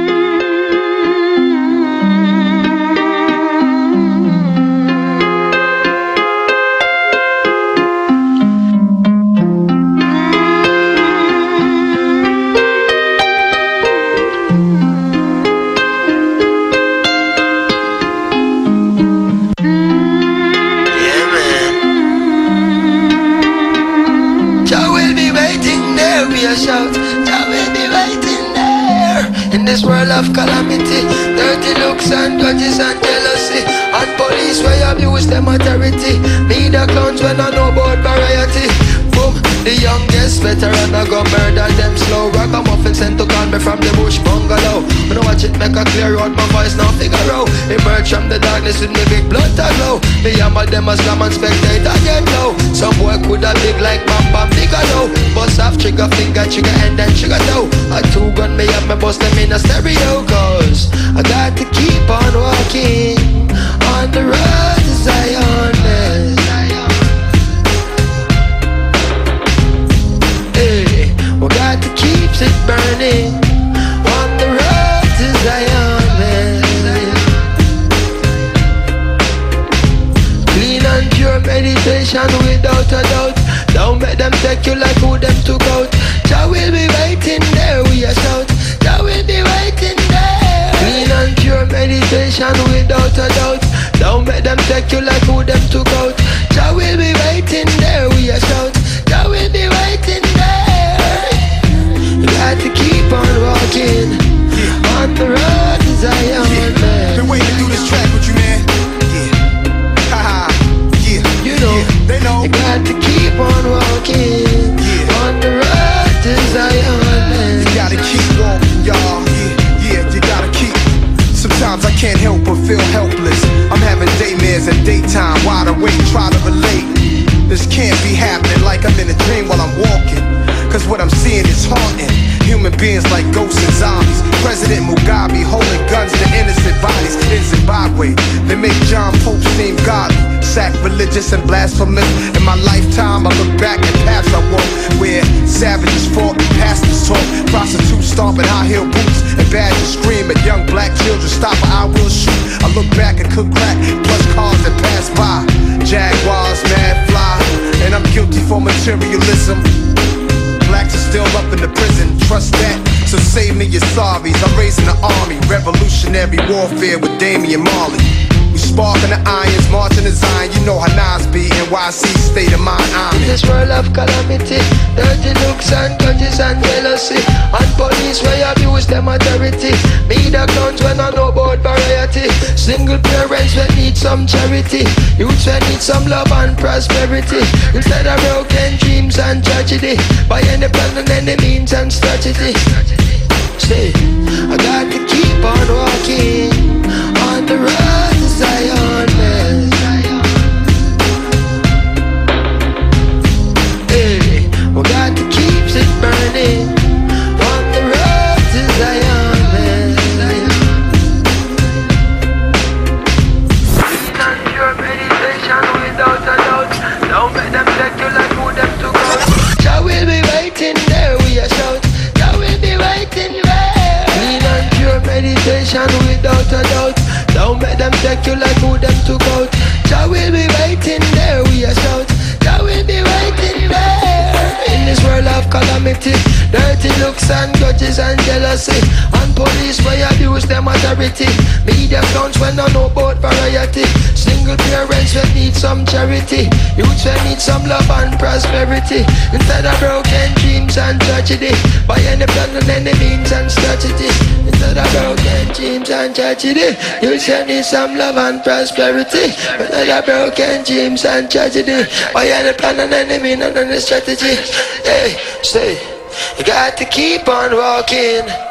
This world of calamity, dirty looks and grudges and jealousy, and police where abuse them authority. Me the clowns when I know about variety. The youngest veteran I go murder them slow. Ragamuffin sent to call me from the bush bungalow. When I watch it make a clear out my voice now figure out. Emerge from the darkness with me big blood to glow. Me hammer them as slam and spectator get low. Some boy coulda big like bam bam bigger low. Bust off trigger finger, trigger and then trigger toe. A two gun me up me bust them in a stereo cause I got to keep on walking on the road to Zion. We got to keep it burning on the road to Zion. Clean and pure meditation without a doubt. Don't them take you like who them took out. Jah will be waiting there, we a shout. Jah will be waiting there. Clean and pure meditation without a doubt. Don't make them take you like who them took out. On the road to Zion. You gotta keep walking, y'all. Yeah, yeah, you gotta keep. Sometimes I can't help but feel helpless. I'm having daymares and daytime, wide awake, try to relate. This can't be happening like I'm in a dream while I'm walking. Cause what I'm seeing is haunting. Human beings like ghosts and zombies. President Mugabe holding guns to innocent bodies in Zimbabwe. They make John Pope seem godly, sacrilegious and blasphemous. In my lifetime, I look back at paths I walked where savages fought and pastors taught. Prostitutes stomping high heel boots and badgers scream at young black children. Stop or I will shoot. I look back and cook crack, plus cars that pass by. Jaguars, mad fly, and I'm guilty for materialism. Blacks are still up in the prison, trust that. So save me your sorries. I'm raising the army, revolutionary warfare with Damian Marley. We sparking the irons, marching the Zion. You know how Nas be, NYC state of mind. I'm In this world of calamity, dirty looks and grudges and jealousy, and police where abuse them authority. Media clowns when I know about variety. Single parents that need some charity, youths that need some love and prosperity. Instead of broken dreams and tragedy, by any plan and any means and strategy. Say, I got to keep on walking on the road burning On the road to Zion Without a doubt, don't them take you like who them took out. Jah will be waiting there, we are. Jah will be waiting. Clean and pure meditation, without a doubt. Don't them take you like who. Jah will be waiting there, we shout. Calamity, dirty looks and grudges and jealousy, and police where abuse them authority. Media clowns when I know about variety. Single parents will need some charity. Youths will need some love and prosperity. Instead of broken dreams and tragedy. By any plan and any means and strategy. Instead of broken dreams and tragedy. Youths will need some love and prosperity. Instead of broken dreams and tragedy. By any plan and any means and any strategy. Hey, stay. You got to keep on walking.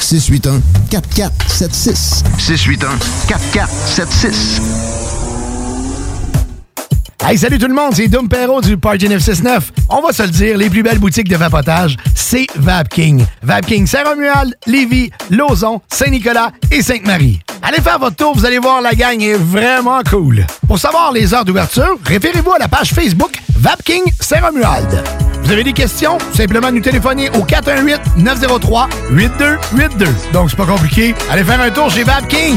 681 4476. 681 4476. Hey, salut tout le monde, c'est Dom Perrault du Party 969. On va se le dire, les plus belles boutiques de vapotage, c'est Vapking. Vapking Saint-Romuald, Lévis, Lauson, Saint-Nicolas et Sainte-Marie. Allez faire votre tour, vous allez voir, la gang est vraiment cool. Pour savoir les heures d'ouverture, référez-vous à la page Facebook Vapking Saint-Romuald. Vous avez des questions? Simplement nous téléphoner au 418-903-8282. Donc, c'est pas compliqué. Allez faire un tour chez Vapking.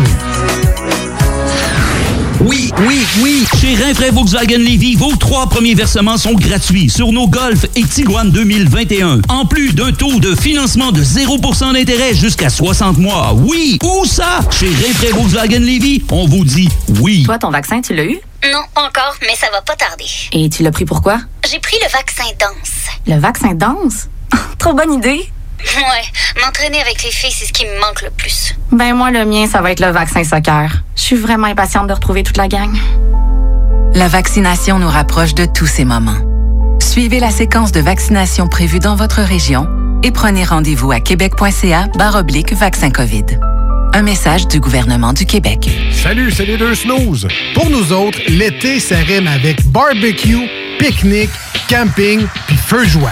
Oui, oui, oui. Chez Rinfraie Volkswagen Levy, vos trois premiers versements sont gratuits sur nos Golf et Tiguan 2021. En plus d'un taux de financement de 0% d'intérêt jusqu'à 60 mois. Oui, où ça? Chez Rinfraie Volkswagen Levy, on vous dit oui. Toi, ton vaccin, tu l'as eu? Non, encore, mais ça va pas tarder. Et tu l'as pris pourquoi? J'ai pris le vaccin danse. Le vaccin danse? Trop bonne idée! Ouais, m'entraîner avec les filles, c'est ce qui me manque le plus. Ben moi, le mien, ça va être le vaccin soccer. Je suis vraiment impatiente de retrouver toute la gang. La vaccination nous rapproche de tous ces moments. Suivez la séquence de vaccination prévue dans votre région et prenez rendez-vous à québec.ca oblique vaccin COVID. Un message du gouvernement du Québec. Salut, c'est les deux snooze. Pour nous autres, l'été, ça rime avec barbecue, pique-nique, camping puis feu de joie.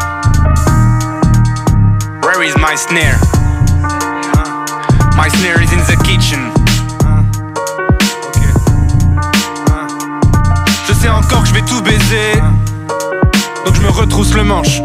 Is my snare? My snare is in the kitchen. Je sais encore que je vais tout baiser. Donc je me retrousse le manche.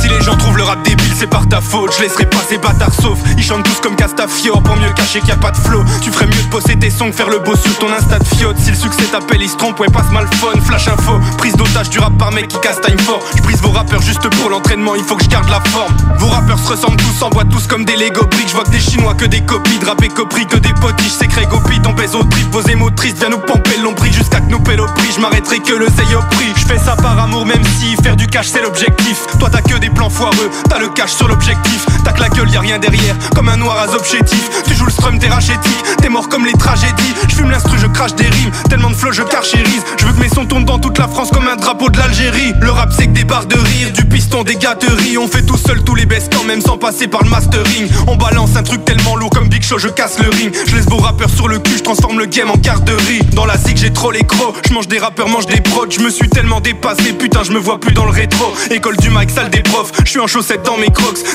Si les gens trouvent le rap débile, c'est par ta faute. Je laisserai pas ces bâtards sauf. Ils chantent tous comme Castafiore pour mieux cacher qu'il y a pas de flow. Tu ferais mieux de poster tes sons que faire le beau sur ton Insta de fiotte. Si le succès t'appelle, il se trompe, ouais, passe mal phone. Flash info, prise d'otage du rap par mec qui casse time fort. Je brise vos rappeurs juste pour l'entraînement, il faut que je garde la forme. Vos rappeurs se ressemblent tous, s'envoient tous comme des Lego bricks. Je vois que des Chinois, que des copies, de rap et copri, que des potiches. C'est Craig ton pèse au trip, vos émotrices. Viens nous pomper l'ombril jusqu'à que nous paie au prix. Je m'arrêterai que le zeille au prix. Je fais ça par amour, même si faire du cash c'est l'objectif. Toi t'as que des plans foireux, t'as le cash sur l'objectif. Que la gueule, y a rien derrière, comme un noir à zob chétif. Tu joues le strum, t'es rachétique, t'es mort comme les tragédies. Je fume l'instru, je crache des rimes, tellement de flow, je carchérise. Je veux que mes sons tournent dans toute la France comme un drapeau de l'Algérie. Le rap c'est que des barres de rire, du piston, des gâteries. On fait tout seul tous les best quand même sans passer par le mastering. On balance un truc tellement lourd comme Big Show, je casse le ring. Je laisse vos rappeurs sur le cul, je transforme le game en garderie. Dans la zig, j'ai trop les crocs, je mange des rappeurs, mange des prods. Je me suis tellement dépassé, putain, je me vois plus dans le rétro. École du mic, salle des profs, je suis en chaussettes dans mes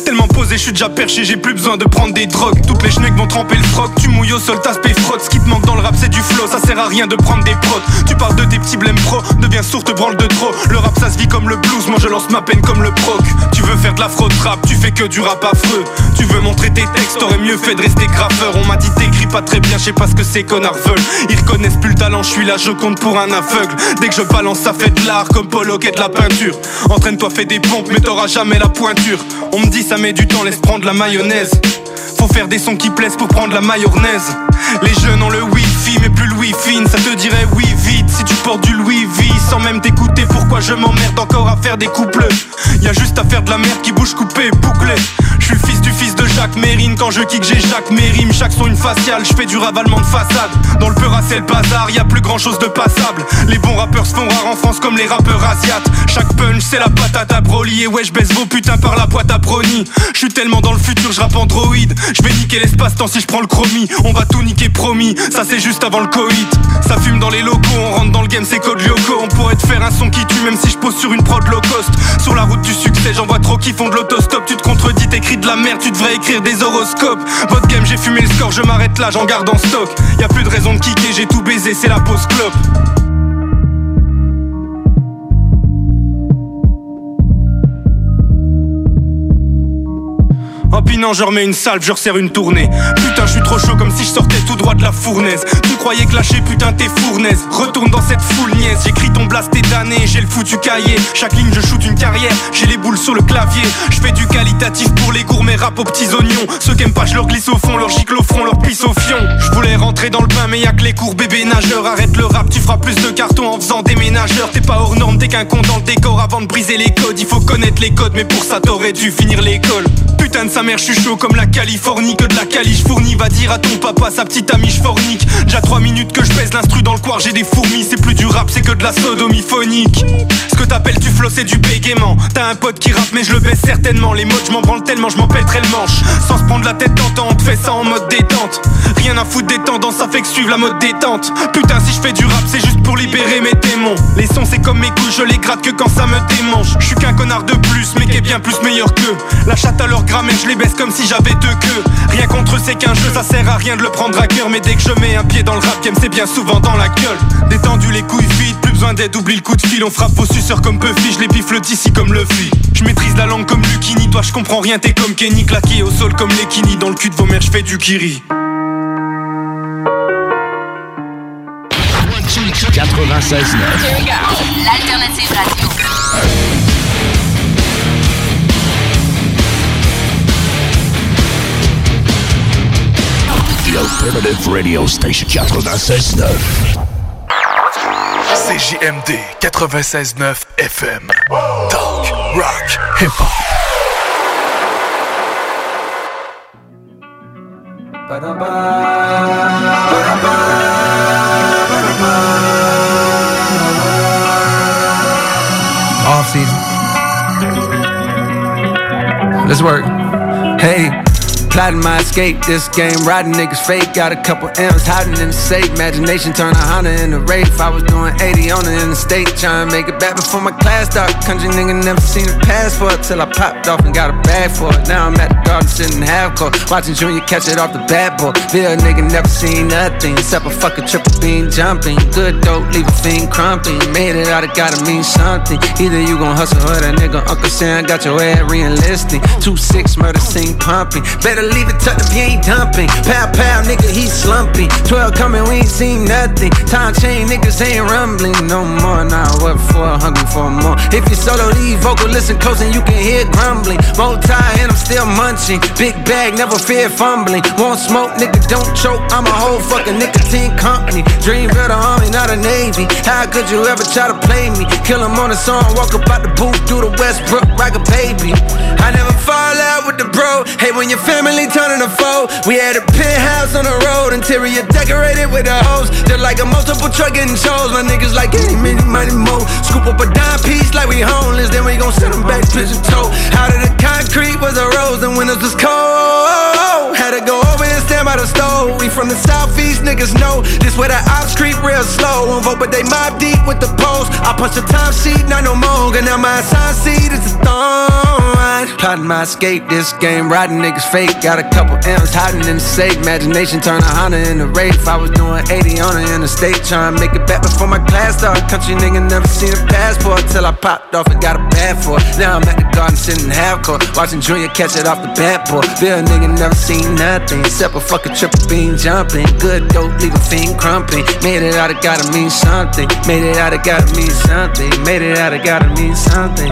Tellement posé, je suis déjà perché, j'ai plus besoin de prendre des drogues. Toutes les schnecks vont tremper le froc, tu mouilles au sol, t'aspect frotte. Ce qui te manque dans le rap, c'est du flow, ça sert à rien de prendre des prods. Tu parles de tes petits blèmes pro, deviens sourd, te branle de trop. Le rap, ça se vit comme le blues, moi je lance ma peine comme le proc. Tu veux faire de la fraude rap, tu fais que du rap affreux. Tu veux montrer tes textes, t'aurais mieux fait de rester graffeur. On m'a dit t'écris pas très bien, je sais pas ce que ces connards veulent. Ils reconnaissent plus le talent, je suis là, je compte pour un aveugle. Dès que je balance, ça fait de l'art comme Polo de la peinture. Entraîne-toi, fais des pompes, mais t'auras jamais la pointure. On me dit ça met du temps, laisse prendre la mayonnaise. Faut faire des sons qui plaisent pour prendre la mayonnaise. Les jeunes ont le mais plus le wifi. Ça te dirait oui vite si tu portes du Louis V sans même t'écouter. Pourquoi je m'emmerde encore à faire des couples Y a juste à faire de la merde qui bouge coupée, bouclée. Je suis fils du fils de Jacques Mérine. Quand je kick, j'ai Jacques Mérim. Chaque son une faciale, je fais du ravalement de façade. Dans le peur c'est le bazar, y a plus grand chose de passable. Les bons rappeurs se font rares en France comme les rappeurs asiates. Chaque punch, c'est la patate à Broly. Et ouais, je baisse vos putains par la boîte à brony. Je suis tellement dans le futur, je rappe Android. Je vais niquer l'espace-temps si je prends le chromie. On va tout niquer, promis. Ça, c'est juste avant le Covid. Ça fume dans les locaux, on rentre dans le game, c'est code Lyoko. On pourrait te faire un son qui tue, même si je pose sur une prod low cost. Sur la route du succès, j'en vois trop qui font de l'autostop. Tu te contredis, t'écris de la merde, tu devrais écrire des horoscopes. Votre game, j'ai fumé le score, je m'arrête là, j'en garde en stock. Y a plus de raison de kicker, j'ai tout baisé, c'est la pause clope. Oh pinant, je remets une salve, je resserre une tournée. Putain, je suis trop chaud comme si je sortais tout droit de la fournaise. Tu croyais que lâcher, putain, t'es fournaise. Retourne dans cette foule niaise. J'écris ton blast et damné, j'ai le foutu cahier. Chaque ligne, je shoot une carrière. J'ai les boules sur le clavier. Je fais du qualitatif pour les gourmets rap aux petits oignons. Ceux qui aiment pas, je leur glisse au fond, leur gicle au front, leur pisse au fion. Je voulais rentrer dans le bain, mais y'a que les cours bébé nageurs. Arrête le rap, tu feras plus de cartons en faisant des ménageurs. T'es pas hors norme, t'es qu'un con dans le décor avant de briser les codes. Il faut connaître les codes, mais pour ça t'aurais dû finir l'école. Putain de sa mère, je comme la Californie, que de la caliche fournie. Va dire à ton papa, sa petite amie, je fornique. Déjà 3 minutes que je pèse l'instru dans le coir, j'ai des fourmis. C'est plus du rap, c'est que de la sodomie phonique. Ce que t'appelles du flow, c'est du bégaiement. T'as un pote qui rappe, mais je le baisse certainement. Les modes, je m'en branle tellement, je m'en pèterai le manche. Sans se prendre la tête tentant, on te fait ça en mode détente. Rien à foutre des tendances, ça fait que suivre la mode détente. Putain, si je fais du rap, c'est juste pour libérer mes démons. Les sons, c'est comme mes couilles, je les gratte que quand ça me démange. Je suis qu'un connard de plus, mais qui est bien plus meilleur qu'eux. La chatte à leur grammaire, les baisse comme si j'avais deux queues. Rien contre c'est qu'un jeu, ça sert à rien de le prendre à cœur. Mais dès que je mets un pied dans le rap game, c'est bien souvent dans la gueule. Détendu les couilles vides, plus besoin d'aide, oublie le coup de fil. On frappe vos suceurs comme Buffy, je les bifle d'ici comme Luffy. Je maîtrise la langue comme Lucini, toi je comprends rien, t'es comme Kenny, claqué au sol comme Lekini. Dans le cul de vos mères, je fais du kiri. 96.9. L'alternative radio. Alternative Radio Station 96.9. CJMD 96.9 FM. Talk, rock, hip-hop. Off season. Let's work. Hey, Plotting my escape, this game, riding niggas fake. Got a couple M's hiding in the safe. Imagination turn a Honda into Wraith. I was doing 80 on the interstate, trying to make it back before my class start. Country nigga never seen a passport till I popped off and got a bag for it. Now I'm at the garden sitting half court, watching Junior catch it off the bat boy. Bill nigga never seen nothing except a fucking triple beam jumping. Good dope, leave a fiend crumping. Made it out, it gotta mean something. Either you gon' hustle or that nigga Uncle Sam got your ass re-enlisting. Two six murder scene pumping. Better leave it tucked if you ain't dumping. Pow pow, nigga, he slumping. Twelve coming, we ain't seen nothing. Time chain, niggas ain't rumbling no more. Now what for? Hungry for more. If you solo lead vocal, listen close and you can hear grumbling. Multi and still munching. Big bag, never fear fumbling. Won't smoke, nigga, don't choke. I'm a whole fucking nicotine company. Dream better army, not a navy. How could you ever try to play me? Kill him on the song, walk up out the booth, do the Westbrook like a baby. I never fall out with the bro. Hey, when your family turning a foe, we had a penthouse on the road, interior decorated with a hose. Just like a multiple truck getting shows. My niggas like any, many, money, mo. Scoop up a dime piece like we homeless, then we gon' send them back pigeon toe. Out of the concrete was a rose, and windows was cold. Had to go over and stand by the stove. We from the southeast, niggas know this where the ops creep real slow. Won't vote, but they mob deep with the post. I punch the time sheet, not no more. And now my assigned seat is a thorn. Plotting my escape, this game, riding niggas fake. Got a couple M's hiding in the safe. Imagination turn a Honda into Wraith. I was doing 80 on the interstate, trying to make it back before my class started. Country nigga never seen a passport till I popped off and got a bad for it. Now I'm at the garden sitting half court, watching Junior catch it off the bat board. Bill nigga never seen nothing except a fucking triple beam jumping. Good dope, leave a fiend crumping. Made it out, it gotta mean something. Made it out, it gotta mean something. Made it out, it gotta mean something.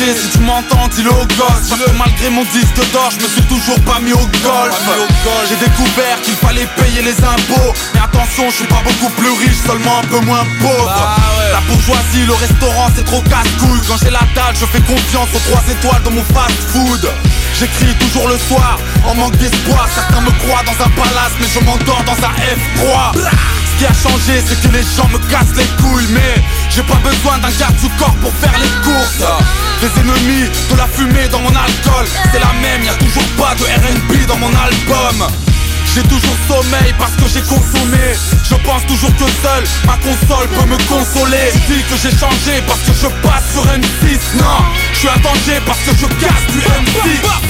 Si tu m'entends dis-le au gosse. Parce que malgré mon disque d'or, je me suis toujours pas mis au golf. J'ai découvert qu'il fallait payer les impôts. Mais attention, je suis pas beaucoup plus riche, seulement un peu moins pauvre. La bourgeoisie, le restaurant c'est trop casse-couille. Quand j'ai la dalle, je fais confiance aux trois étoiles de mon fast food. J'écris toujours le soir, en manque d'espoir. Certains me croient dans un palace, mais je m'endors dans un F3 Ce qui a changé, c'est que les gens me cassent les couilles Mais j'ai pas besoin d'un garde du corps pour faire les courses. Les ennemis, de la fumée dans mon alcool. C'est la même, y a toujours pas de R&B dans mon album. J'ai toujours sommeil parce que j'ai consommé. Je pense toujours que seul ma console peut me consoler. Je dis que j'ai changé parce que je passe sur M6 Non, je suis un danger parce que je casse du M6 C'est toujours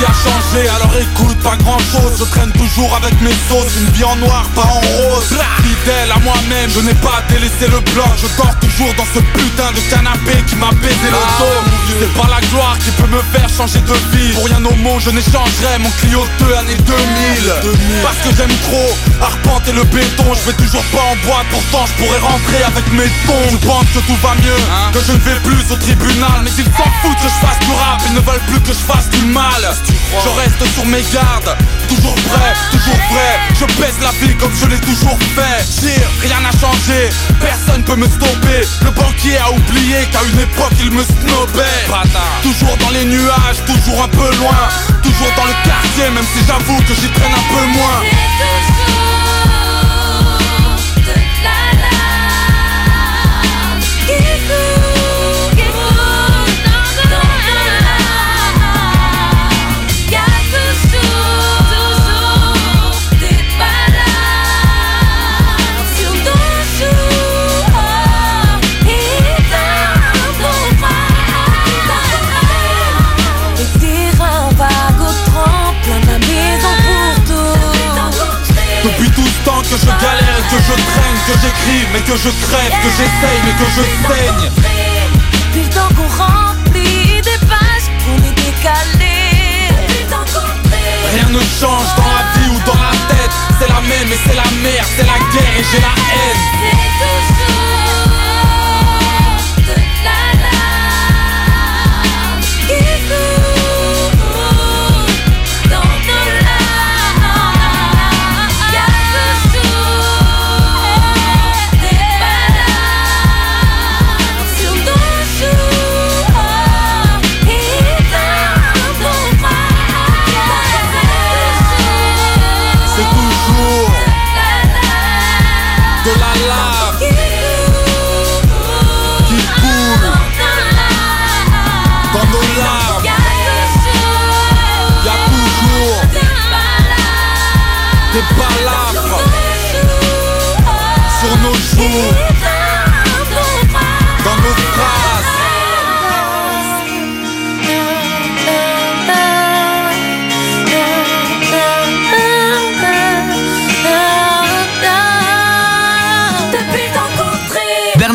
veux savoir alors écoute pas grand chose Je traîne toujours avec mes sauces Une vie en noir pas en rose. Fidèle à moi-même je n'ai pas délaissé le bloc. Je dors toujours dans ce putain de canapé qui m'a baisé le dos. C'est pas la gloire qui peut me faire changer de vie. Pour rien au monde je n'échangerai mon Clio 2 année 2000 Parce que j'aime trop arpenter le béton. Je vais toujours pas en boîte pourtant je pourrais rentrer avec mes tons Je pense que tout va mieux Que je ne vais plus au tribunal. Mais ils s'en foutent que je fasse du rap Ils ne veulent plus que je fasse du mal reste sur mes gardes. Toujours prêt, toujours vrai. Je baisse la vie comme je l'ai toujours fait. Tire, rien n'a changé Personne peut me stopper. Le banquier a oublié qu'à une époque il me snobait. Toujours dans les nuages, toujours un peu loin. Toujours dans le quartier même si j'avoue que j'y traîne un peu moins que je traîne, que j'écris, mais que je crève, que j'essaye, mais que je saigne. Depuis le temps qu'on remplit des pages, qu'on est décalé. Rien ne change dans la vie ou dans la tête. C'est la même et c'est la merde, c'est la guerre et j'ai la haine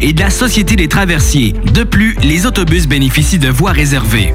et de la Société des traversiers. De plus, les autobus bénéficient de voies réservées.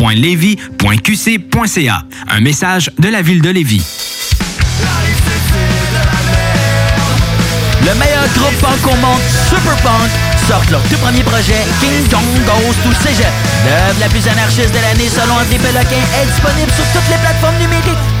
ville.levy.qc.ca. Un message de la ville de Lévis. Le meilleur groupe punk au monde, Super Punk, sortent leur tout premier projet, King Kong Goes to Cégep. L'œuvre la plus anarchiste de l'année selon André Péloquin est disponible sur toutes les plateformes numériques.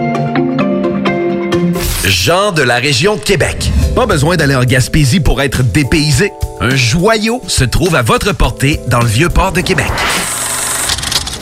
Jean de la région de Québec. Pas besoin d'aller en Gaspésie pour être dépaysé. Un joyau se trouve à votre portée dans le vieux port de Québec.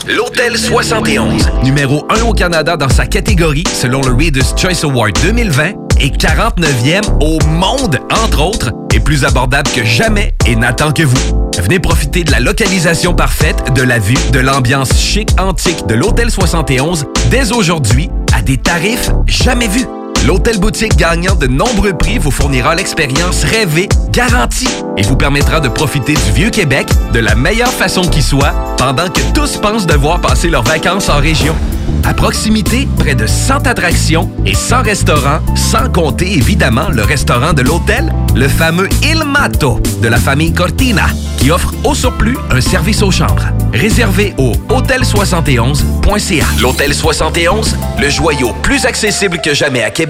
L'Hôtel 71, numéro 1 au Canada dans sa catégorie selon le Reader's Choice Award 2020 et 49e au monde, entre autres, est plus abordable que jamais et n'attend que vous. Venez profiter de la localisation parfaite, de la vue, de l'ambiance chic antique de l'Hôtel 71 dès aujourd'hui à des tarifs jamais vus. L'hôtel boutique gagnant de nombreux prix vous fournira l'expérience rêvée, garantie, et vous permettra de profiter du vieux Québec de la meilleure façon qui soit, pendant que tous pensent devoir passer leurs vacances en région. À proximité, près de 100 attractions et 100 restaurants, sans compter évidemment le restaurant de l'hôtel, le fameux Il Mato de la famille Cortina, qui offre au surplus un service aux chambres. Réservé au hôtel71.ca. L'Hôtel 71, le joyau plus accessible que jamais à Québec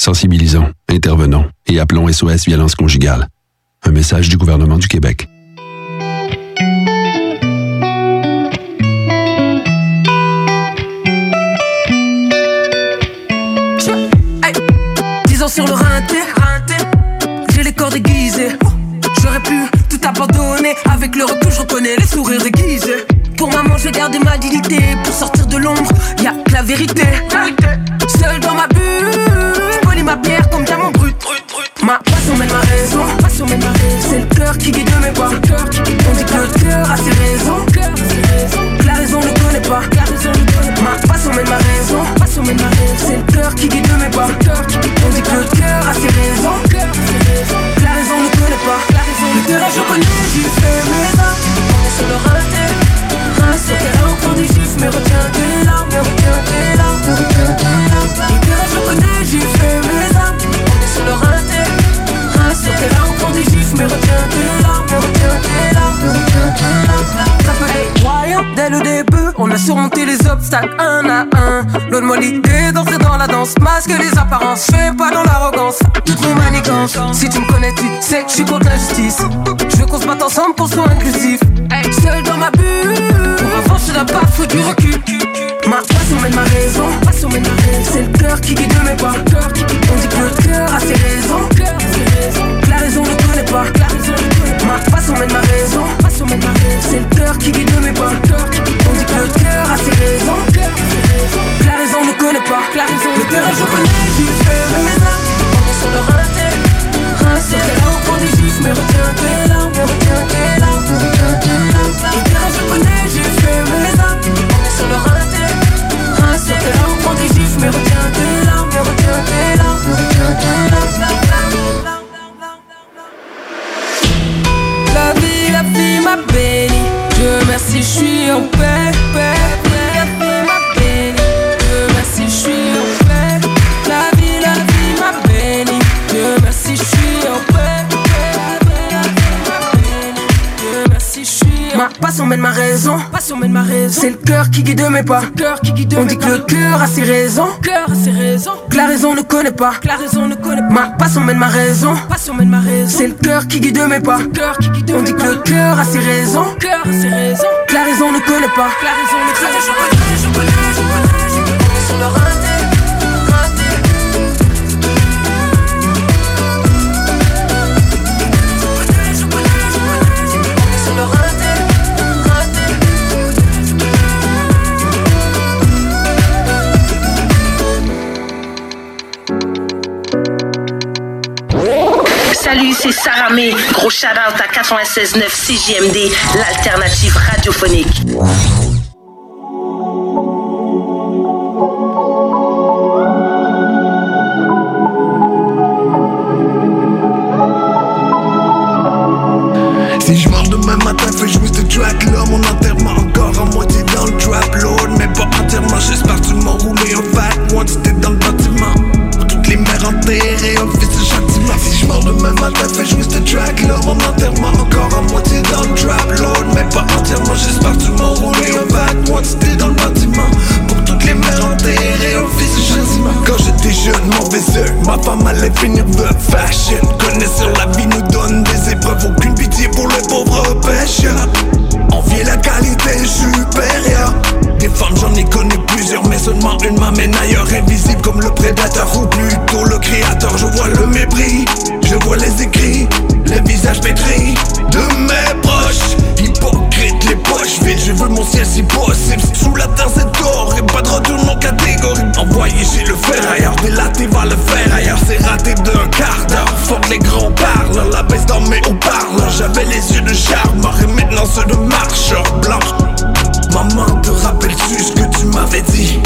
Sensibilisons, intervenons et appelons SOS Violence Conjugale. Un message du gouvernement du Québec. Hey, 10 ans sur le rinté, j'ai les corps déguisés. J'aurais pu tout abandonner, avec le recul je reconnais les sourires déguisés. Pour maman je garde ma dignité, pour sortir de l'ombre, y a que la vérité. Seul dans ma bulle, ma pierre comme diamant brut. Ma passion mène ma raison, raison. C'est le cœur qui guide mes pas. On dit que le cœur a ses raisons. La raison ne connaît pas. Ma passion mène ma raison, passion mène ma raison. C'est le cœur qui guide mes pas. On dit que le cœur a ses raisons. La raison ne connaît pas. Le terrain je connais, j'y fais mes armes. Sur le raté, encore des juifs, mais retiens tes larmes, tes larmes, retiens tes larmes. Le terrain je connais, j'y fais mes armes. Sur le raté, raté. T'es encore des juifs, mais retiens tes larmes, tes larmes, mais retiens tes larmes. Dès le début. On a surmonté les obstacles un à un. Loin de moi l'idée d'entrer dans la danse. Masque les apparences, fais pas dans l'arrogance. Toute mon manigance. Si tu me connais, tu sais que je suis contre l'injustice. Je veux qu'on se batte ensemble pour soit inclusif. Seul dans ma bulle. Pour avancer la barre, faut du recul. Ma passion mène ma raison. C'est le cœur qui guide mes pas. On dit que le cœur a ses raisons. La raison ne connaît pas. Ma raison. Passion mène ma raison. C'est le cœur qui guide mes pas. On dit que le cœur a ses raisons. La raison ne connaît pas. Le terrain je connais, j'y fais mes est sur le raté. Mais retiens tes larmes, retiens tes larmes. Le je connais, j'y fais mes est sur le raté. Mais retiens tes larmes, tes larmes. La vie, la vie m'a béni. Dieu merci, je suis en paix, paix, paix. La vie m'a béni. Dieu merci, je suis en paix. La vie, la vie m'a béni. Dieu merci, je suis en paix, Ma passion mène ma raison. Passion mène ma raison. C'est le cœur qui guide mes pas. Cœur qui guide On dit que le cœur a ses raisons. Cœur a ses raisons. Que la raison ne connaît pas. Ma passion mène ma raison. Passion mène ma raison. C'est le cœur qui guide mes pas. Cœur qui guide On dit que le cœur a ses raisons. Cœur a ses raisons. Que la raison ne connaît pas. Salut, c'est Sarah May. Gros shout-out à 96.9 CJMD, l'alternative radiophonique. Demain matin fais jouer ce track. Le mon enterrement encore à moitié dans le trap. Load mais pas entièrement J'espère que tu m'enroules un vague. Quantité dans le bâtiment. Pour toutes les mères enterrées Au vice Quand j'étais jeune mauvais oeil Ma femme allait finir veuve fashion. Connaissant la vie nous donne des épreuves. Aucune pitié pour les pauvres pêcheurs Envier la qualité supérieure. Des femmes j'en ai connu m'amène ailleurs, invisible comme le prédateur ou plutôt le créateur. Je vois le mépris, je vois les écrits, les visages pétris de mes proches. Hypocrite, les poches vides, je veux mon ciel si possible. Sous la terre c'est d'or et pas de retour en catégorie. Envoyé chez le fer ailleurs, délaté va le faire ailleurs. C'est raté d'un quart d'heure. Que les grands parlent, la baisse dans mes haut-parleurs. J'avais les yeux de charme, et maintenant ceux de marcheur blanc. M'avais dit?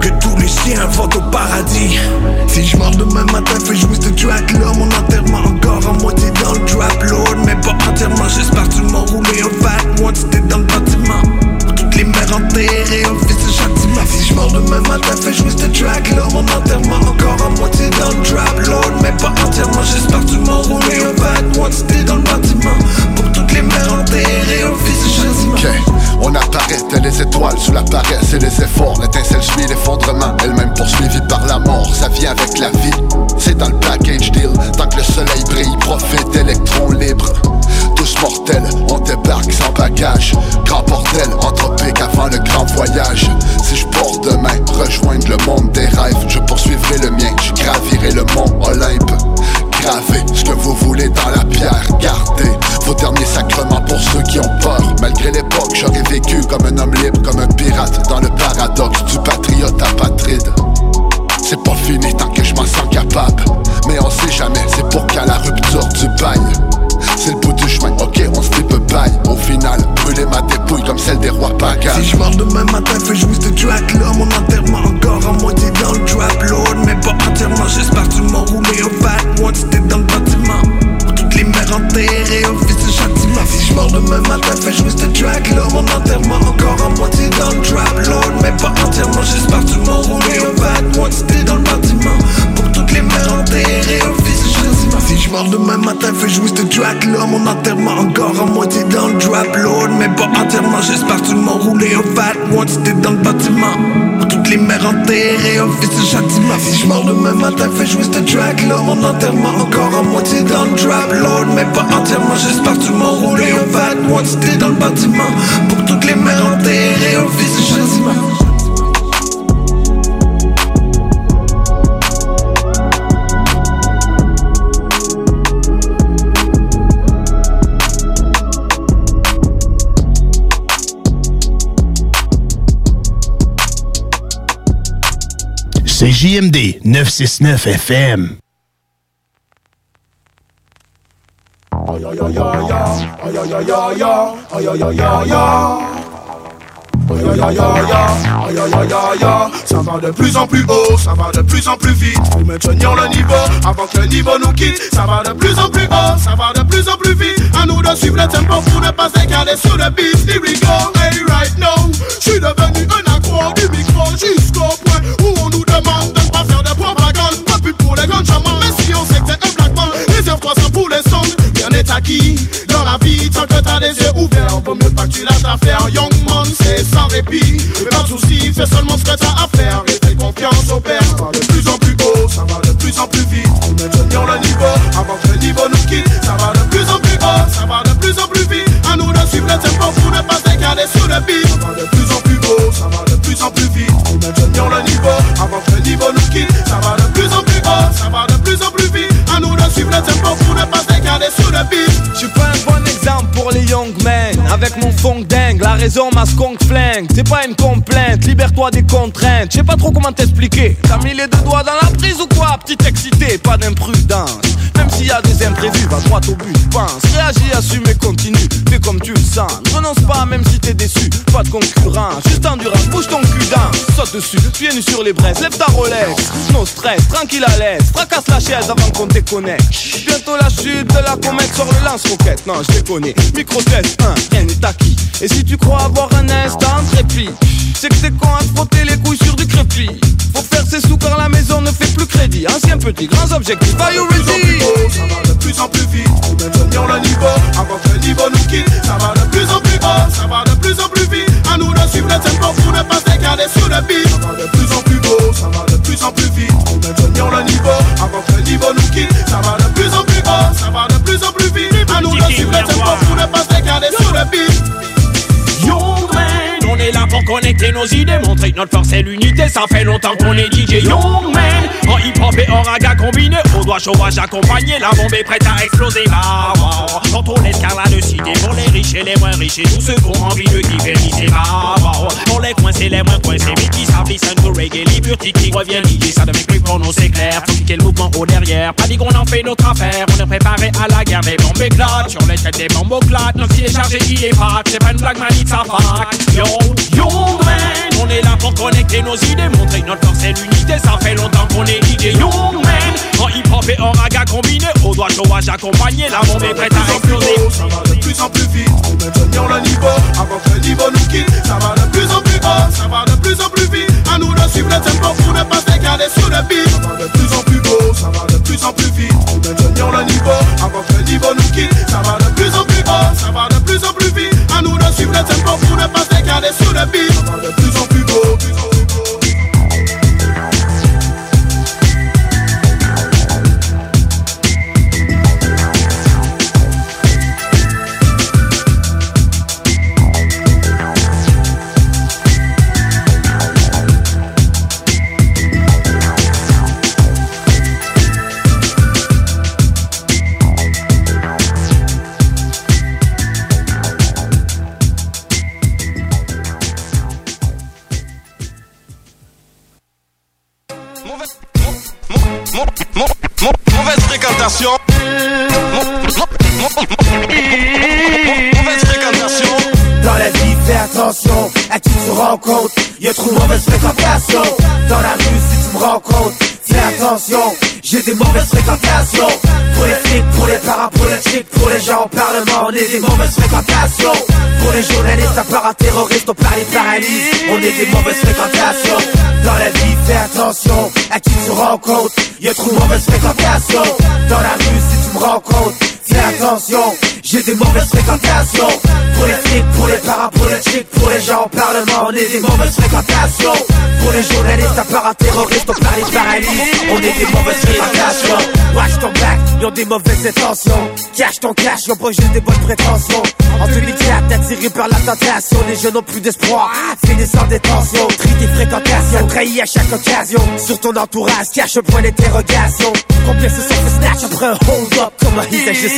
Que tous les chiens vont au paradis. Si je meurs demain matin, fais jouer de track là Mon enterrement encore à moitié dans le trap Lord Mais pas entièrement, j'espère que tu m'enrouler un fat. One Si t'es dans le bâtiment. Toutes les mères enterrées, un fils de châtiment. Si je meurs demain matin, fais jouer de track là Mon enterrement encore à moitié dans le trap les étoiles sous la paresse et les efforts. L'étincelle suit l'effondrement, elle-même poursuivie par la mort. Ça vient avec la vie, c'est dans le package deal. Tant que le soleil brille, profite électrons libres. Tous mortels, on débarque sans bagage. Grand bordel, anthropique avant le grand voyage. Si je pars demain, rejoindre le monde des rêves, je poursuivrai le mien, je gravirai le mont Olympe. Ce que vous voulez dans la pierre, gardez vos derniers sacrements pour ceux qui ont peur. Malgré l'époque, j'aurais vécu comme un homme libre, comme un pirate, dans le paradoxe du patriote apatride. C'est pas fini tant que je m'en sens capable. Mais on sait jamais, c'est pour qu'à la rupture du bail. C'est le bout du chemin, ok, on se Au final, brûler ma dépouille comme celle des rois pagans. Si je meurs demain matin, fais jouer de track là Mon enterrement encore à moitié dans le trap Lord Mais pas entièrement, j'espère que tu m'enrouler un fat Si t'es dans le bâtiment. Pour toutes les mères enterrées, un fils de châtiment. Si je meurs demain matin, fais jouer de track là Mon enterrement encore à moitié dans le trap Lord Mais pas entièrement, j'espère que tu m'enrouler un fat Si t'es dans le bâtiment toutes les enterrées, Si je meurs demain matin, fais jouer de track là Mon enterrement encore à moitié dans le trap Lord Mais pas entièrement, j'espère que tu m'enrouler un fat one Si t'es dans le bâtiment. Pour toutes les mères enterrées, fils de châtiment Si je meurs demain matin, fais jouer de track là Mon enterrement encore à moitié dans le trap Lord Mais pas entièrement, j'espère que tu m'enrouler un fat one Si t'es dans le bâtiment. Pour toutes les mères enterrées, fils de châtiment C'est JMD 969 FM. Ça va de plus en plus haut, ça va de plus en plus vite. Faut maintenir le niveau avant que le niveau nous quitte. Ça va de plus en plus haut, ça va de plus en plus vite. À nous de suivre le tempo pour ne pas s'égaler sur le beat. Here we go, hey right now. Je suis devenu un accro du micro jusqu'au point Où on nous demande de ne pas faire de propagande. Pas plus pour les grands chamans Mais si on sait que t'es un black man Réserve-toi ça pour les songs N'est acquis dans la vie Tant que t'as les yeux ouverts. Vaut mieux pas que tu lâches l'affaire. Young man c'est sans répit. Pas de soucis, fais seulement ce que t'as à faire. Et fais confiance au père. Ça va de plus en plus haut, ça va de plus en plus vite. Pour maintenir le niveau. Avant que le niveau nous quitte Ça va de plus en plus haut, ça va de plus en plus vite. À nous de suivre le tempo pour ne pas s'égaler sur le beat. Ça va de plus en plus haut, ça va de plus en plus vite. Pour maintenir le niveau. Avant que le niveau nous quitte Ça va de plus en plus haut, ça va de plus en plus vite. nous suivre le tempo pour ne pas s'égaler sur le beat Je suis un bon exemple pour les young men Avec mon funk dingue, la raison ma skunk flingue. C'est pas une complainte, libère-toi des contraintes. Je sais pas trop comment t'expliquer. T'as mis les deux doigts dans la prise ou quoi Petit excité, pas d'imprudence. Même s'il y a des imprévus, va droit au but, pense. Réagis, assume et continue, fais comme tu le sens. Renonce pas même si t'es déçu, pas de concurrence. Juste endurance, bouge ton cul dans. Saute dessus, pieds nus sur les braises, lève ta Rolex. No stress, tranquille à l'aise, fracasse la chaise avant qu'on déconnecte. Bientôt la chute de la comète sur le lance-roquette. Non, je déconne, micro test 1, Et si tu crois avoir un instant de répit C'est que t'es con à te frotter les couilles sur du crépi. Faut faire ses sous car la maison ne fait plus crédit. Ancien petit, grands objectifs, are you ready? Ça va de plus en plus vite Pour maintenir le niveau avant que le niveau nous quitte. Ça va de plus en plus haut, ça va de plus en plus vite. À nous de suivre le tempo pour ne pas s'égaler sur le beat. Ça va de plus en plus haut, ça va de plus en plus vite. Pour maintenir le niveau avant que le niveau nous quitte. Ça va de plus en plus ça va de plus en plus vite. À nous de suivre le tempo pour ne pas s'égaler sur le beat on est là pour connecter nos idées, montrer notre force et l'unité. Ça fait longtemps qu'on est DJ Young Man. En hip hop et en raga combiné, au doigt chauffage accompagné. La bombe est prête à exploser. Bah, wow. Quand on de cité pour les riches et les moins riches et tous ceux qui ont envie de lycée. Bah, wow. Pour les coincés, les moins coincés, mais qui savent listen to reggae, les burtiques qui reviennent DJ. Ça devient plus pour nous, c'est clair. Faut le mouvement au derrière. Pas dit qu'on en fait notre affaire. On est préparé à la guerre, mais bombes éclatent. Sur les têtes des bombes éclatent. Notre est chargé, il est pas. C'est pas une blague, man, it's a fact. Yo, young man. On est là pour connecter nos idées, montrer notre force et l'unité. Ça fait longtemps qu'on est DJ Young man. En hip hop et en raga combiné, au doigt chauffage accompagné. La bombe est prête à exploser. Ça va de plus en plus vite, on maintenir le niveau avant que le niveau nous quitte. Ça va de plus en plus haut, ça va de plus en plus vite. À nous de suivre le tempo pour ne pas s'égarer sur le beat. Ça va de plus en plus beau, ça va de plus en plus vite. On maintenir le niveau avant que le niveau nous quitte. Ça va de plus en plus haut, ça va de plus en plus vite. Suivre le tempo pour ne pas s'égarer sur le beat. De plus en plus beau. Mauvaise fréquentation. Dans la vie, fais attention à qui tu rencontres. Y'a trop de mauvaise fréquentation. Dans la rue, si tu me rencontres, fais attention. J'ai des mauvaises fréquentations. Pour les flics, pour les parapolitiques, pour les gens au parlement, on est des mauvaises fréquentations. Pour les journalistes, paraterroristes, on parle paralyse. On est des mauvaises fréquentations. Dans la vie, fais attention à qui tu rencontres. Y'a trop mauvaises fréquentations. Dans la rue, si tu me rencontres, fais attention. J'ai des mauvaises fréquentations. Pour les flics, pour les parapolitiques, pour les gens au parlement, on est des mauvaises fréquentations. Pour les journalistes, paraterroristes, on parle de paralyse. On est des mauvaises fréquentations. Watch ton back, ils ont des mauvaises intentions. Cache ton cash, ils ont pas juste des bonnes prétentions. En 2004, attiré par la tentation, les jeunes n'ont plus d'espoir. Finissent en détention, tri des fréquentations. Trahi à chaque occasion. Sur ton entourage, cache un point d'interrogation. Combien se sont fait snatch après un hold-up? Comment ils agissent en